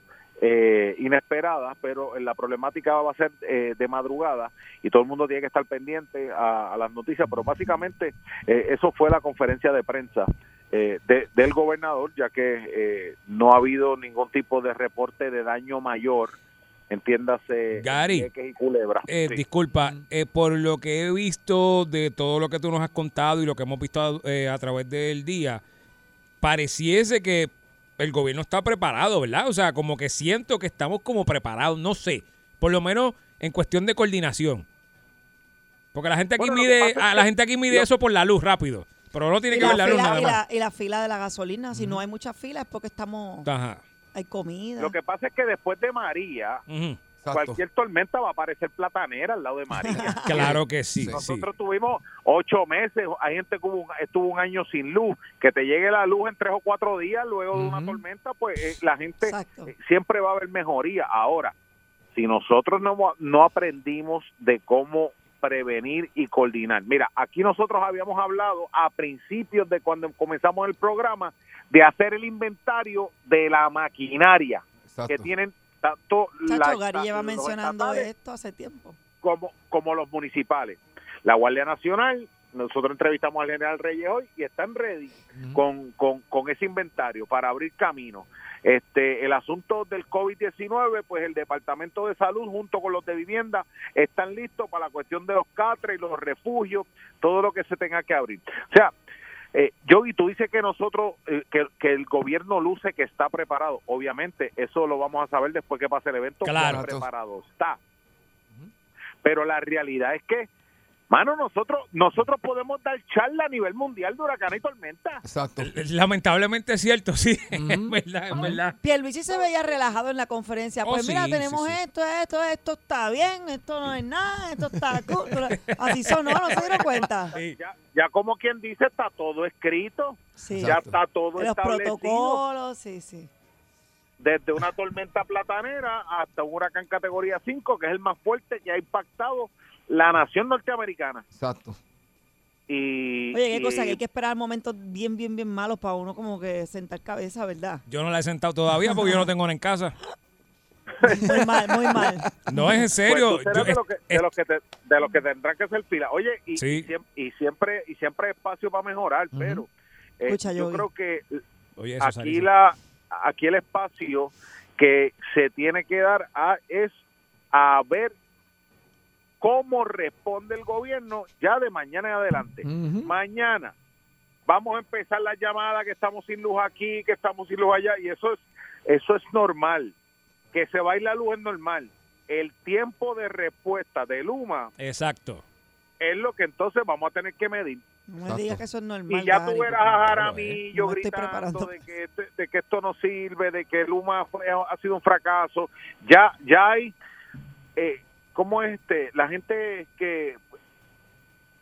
eh, inesperadas, pero la problemática va a ser eh, de madrugada y todo el mundo tiene que estar pendiente a, a las noticias, pero básicamente eh, eso fue la conferencia de prensa eh, de- del gobernador, ya que eh, no ha habido ningún tipo de reporte de daño mayor entiéndase Gary, y Culebra. Eh, Sí. Disculpa, eh, por lo que he visto de todo lo que tú nos has contado y lo que hemos visto eh, a través del día, pareciese que el gobierno está preparado, ¿verdad? O sea, como que siento que estamos como preparados, no sé, por lo menos en cuestión de coordinación. Porque la gente aquí Bueno, mide, a la gente aquí mide eso por la luz rápido, pero no tiene Y que la, ver la luz fila, nada y, más. la, y la fila de la gasolina, si no hay mucha fila es porque estamos, Ajá. hay comida. Lo que pasa es que después de María, cualquier tormenta va a aparecer platanera al lado de María. Claro que sí, sí. Nosotros tuvimos ocho meses, hay gente que hubo un- estuvo un año sin luz, que te llegue la luz en tres o cuatro días luego de una tormenta, pues eh, la gente eh, siempre va a haber mejoría. Ahora, si nosotros no, no aprendimos de cómo prevenir y coordinar. Mira, aquí nosotros habíamos hablado a principios de cuando comenzamos el programa de hacer el inventario de la maquinaria que tienen tanto Chacho, la- Gary lleva mencionando esto hace tiempo. como, como los municipales. La Guardia Nacional, nosotros entrevistamos al general Reyes hoy y están ready con, con, con ese inventario para abrir camino. Este, el asunto del COVID-19, pues el Departamento de Salud junto con los de vivienda están listos para la cuestión de los catres y los refugios, todo lo que se tenga que abrir. O sea, eh, Yogi, tú dices que nosotros, eh, que, que el gobierno luce que está preparado. Obviamente, eso lo vamos a saber después que pase el evento. Claro. preparado está. Pero la realidad es que, mano, nosotros nosotros podemos dar charla a nivel mundial de huracán y tormenta. Exacto. Lamentablemente es cierto, sí. Es verdad, es verdad. Pierluisi se veía relajado en la conferencia. Oh, Pues mira, sí, tenemos sí, sí. esto, esto, esto está bien, esto no es nada, esto está cool. Así sonó, ¿no se dieron cuenta? Ya, ya como quien dice, está todo escrito. Sí. Ya está todo Los establecido. protocolos, sí, sí. Desde una tormenta platanera hasta un huracán categoría 5, que es el más fuerte que ha impactado la nación norteamericana. Exacto. Y, Oye, qué y- cosa, que hay que esperar momentos bien, bien, bien malos para uno como que sentar cabeza, ¿verdad? Yo no la he sentado todavía porque yo no tengo una en casa. Muy mal, muy mal. No, es en serio. Pues Yo- de, lo que, de, los que te- de los que tendrán que hacer fila. Oye, y, Sí. y siem- y siempre y siempre hay espacio para mejorar, pero eh, Escucha, yo creo que Oye, eso, aquí la aquí el espacio que se tiene que dar a, es a ver cómo responde el gobierno ya de mañana en adelante. Mañana vamos a empezar la llamada que estamos sin luz aquí, que estamos sin luz allá y eso es eso es normal. Que se va a ir la luz es normal. El tiempo de respuesta de Luma Exacto. es lo que entonces vamos a tener que medir. No me digas que eso es normal. Y ya tú verás a Jaramillo No gritando preparando. de que, este- de que esto no sirve, de que Luma fue- ha sido un fracaso. Ya ya hay, eh, ¿cómo es este? La gente que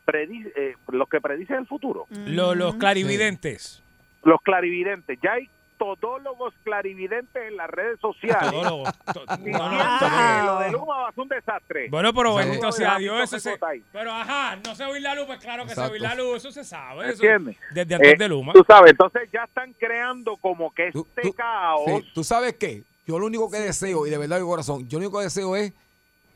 predice, eh, los que predicen el futuro, Lo- los clarividentes. los clarividentes, ya hay todólogos clarividentes en las redes sociales. Todólogos. To- no, no, lo de Luma va a ser un desastre. Bueno, pero sea Déjame Dios, eso se... Pero ajá, no se oír la luz, pues claro que se oír la luz, eso se sabe. Eso, ¿Entiendes? desde antes Eh, de Luma. Tú sabes, entonces ya están creando como que este caos. Sí, ¿Tú sabes qué? Yo lo único que deseo, y de verdad de corazón, yo lo único que deseo es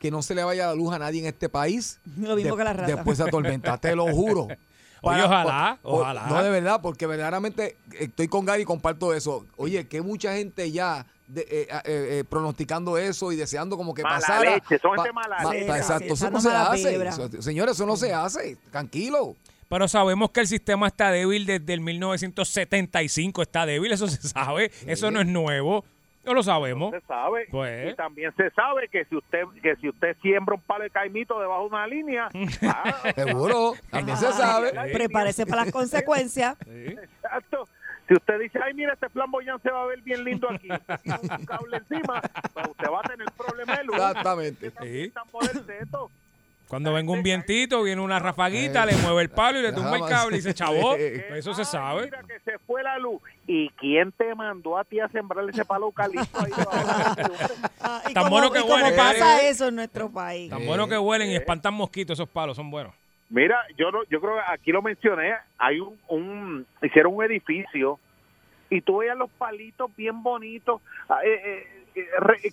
que no se le vaya la luz a nadie en este país. Lo mismo que la rata. Después de esa tormenta, te lo juro. Oye, ojalá, ojalá. No, de verdad, porque verdaderamente estoy con Gary y comparto eso. Oye, que mucha gente ya de- eh, eh, eh, pronosticando eso y deseando como que Mala pasara. leche, son Pa- gente mala ma- leche. pa- Exacto, Sí, eso no se hace. Eso- señores, eso no se hace. Tranquilo. Pero sabemos que el sistema está débil desde el 1975, está débil, eso se sabe, eso no es nuevo, no lo sabemos. se sabe Pues. y también se sabe que si usted que si usted siembra un palo de caimito debajo de una línea ah, Seguro, también se sabe. Prepárese para las consecuencias. exacto si usted dice ay mira este flamboyán se va a ver bien lindo aquí un cable encima pues usted va a tener problemas de luz Exactamente. Sí. Cuando venga un vientito, viene una rafaguita, le mueve el palo y le tumba el cable y se chavó. Eso se sabe. mira que se fue la luz y quién te mandó a ti a sembrar ese palo eucalipto ahí Ah, y Tan como, bueno que y como pasa eso en nuestro país. Tan bueno que huelen y espantan mosquitos esos palos, son buenos. Mira, yo no, yo creo que aquí lo mencioné, hay un, un hicieron un edificio y tú veías los palitos bien bonitos ah, eh, eh, eh,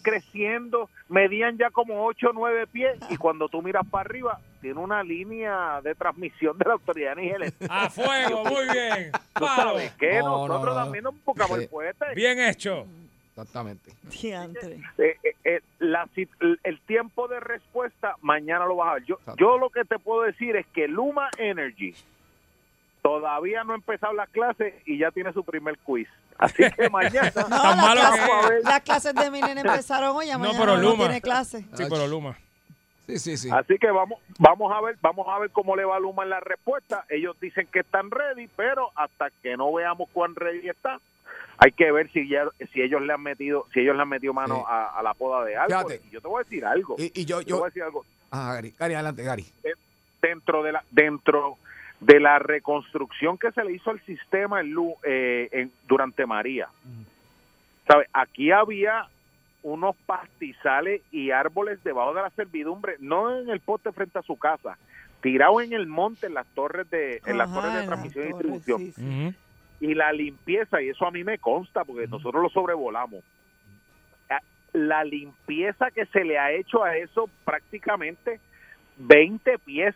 creciendo, medían ya como 8 o 9 pies y cuando tú miras para arriba tiene una línea de transmisión de la autoridad eléctrica. A fuego, muy bien. ¿Tú sabes qué? No, no, Nosotros no. también nos buscamos Sí. el fuerte. Bien hecho. Exactamente. Eh, eh, eh, la el tiempo de respuesta mañana lo vas a ver. Yo, yo lo que te puedo decir es que Luma Energy todavía no ha empezado las clases y ya tiene su primer quiz. Así que mañana No, Tan las, malo clases, que es. las clases de mi nene empezaron hoy, ya No, mañana pero no Luma. tiene clase. Sí, pero Luma. Sí, sí, sí. Así que vamos, vamos a ver, vamos a ver cómo le va a Luma en la respuesta. Ellos dicen que están ready, pero hasta que no veamos cuán ready está, hay que ver si ya, si ellos le han metido, si ellos le han metido mano Sí. a, a la poda de algo. Fíjate. Y yo te voy a decir algo. Y, y yo, Yo te yo. voy a decir algo. Ah, Gary, Gary, adelante, Gary. Dentro de la, dentro de la reconstrucción que se le hizo al sistema en, eh, en- durante María, ¿sabe? Aquí había unos pastizales y árboles debajo de la servidumbre, no en el poste frente a su casa, tirado en el monte, en las torres de, en las torres de transmisión y distribución. sí, sí. Ujú. Y la limpieza, y eso a mí me consta, porque nosotros lo sobrevolamos. La limpieza que se le ha hecho a eso prácticamente 20 pies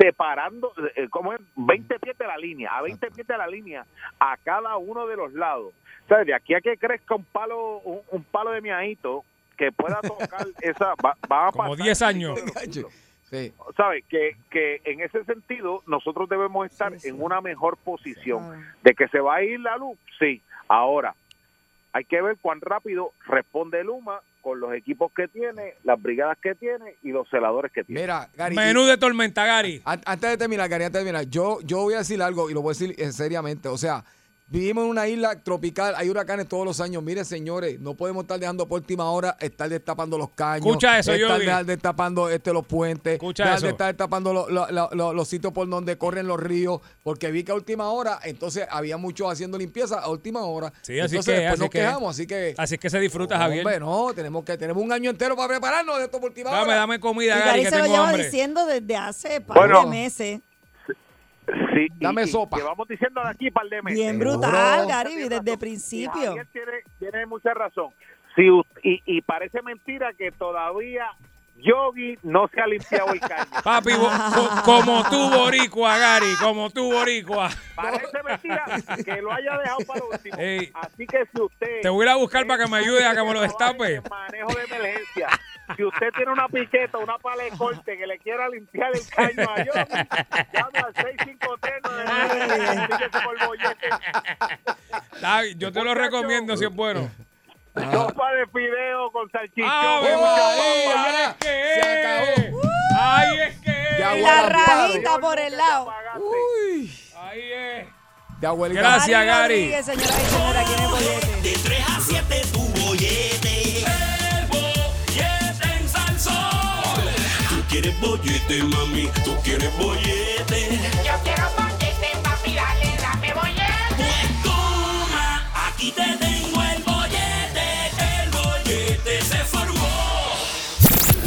separando, eh, ¿cómo es? 20 pies de la línea, a 20 pies de la línea, a cada uno de los lados. O sea, de aquí a que crezca un palo, un, un palo de miajito que pueda tocar esa, va, va a Como pasar 10 años. de los siglos. Sí. ¿Sabe? Que, que en ese sentido nosotros debemos estar Sí, sí. en una mejor posición. ¿De que se va a ir la luz? Sí. Ahora, hay que ver cuán rápido responde Luma con los equipos que tiene, las brigadas que tiene y los celadores que tiene. Mira, Gary. Menú de tormenta, Gary. An- Antes de terminar, Gary, antes de terminar, yo, yo voy a decir algo y lo voy a decir seriamente. O sea, vivimos en una isla tropical, hay huracanes todos los años. Mire, señores, no podemos estar dejando por última hora estar destapando los caños. Escucha eso, estar Yogi. dejar destapando este, los puentes. Escucha dejar eso. de estar destapando lo- lo- lo- lo- los sitios por donde corren los ríos. Porque vi que a última hora, entonces había muchos haciendo limpieza a última hora. Sí, así entonces que- después así nos que- quejamos, así que. Así que se disfruta, No, Javier. Hombre, no, tenemos que tenemos un año entero para prepararnos de esto por última Dame, hora. dame comida, Y Gary, que se lo tengo lleva hambre. diciendo desde hace par Bueno. de meses. Sí, y- Dame y sopa. Llevamos diciendo de aquí par de meses. Bien brutal, Gary, desde razón. principio. Tiene, tiene mucha razón. Si, y, y parece mentira que todavía Yogi no se ha limpiado el caño. Papi, bo- como tú, boricua, Gary, como tú, boricua. Parece mentira que lo haya dejado para lo último. Ey. Así que si usted... Te voy a ir a buscar para que me ayude a que me lo destape. Manejo de emergencia. Si usted tiene una piqueta, una pala de corte que le quiera limpiar el caño a Yogi, llame al 653 por bollete. Está bien, Yo te lo recomiendo si es bueno. Sopa de fideo con salchichón. Papa. ¡Ahí es que Se acabó. ¡Ahí es que De es! agua Y la rajita por el lado. Uy, ¡Ahí es! de abuelita. Gracias, Gary. Rodríguez, señoras y el bollete. De 3 a 7 tu bollete. El bollete en Salsón. Tú quieres bollete, mami. Tú quieres bollete. Yo quiero bollete, papi, dale, dame bollete. Pues toma, aquí te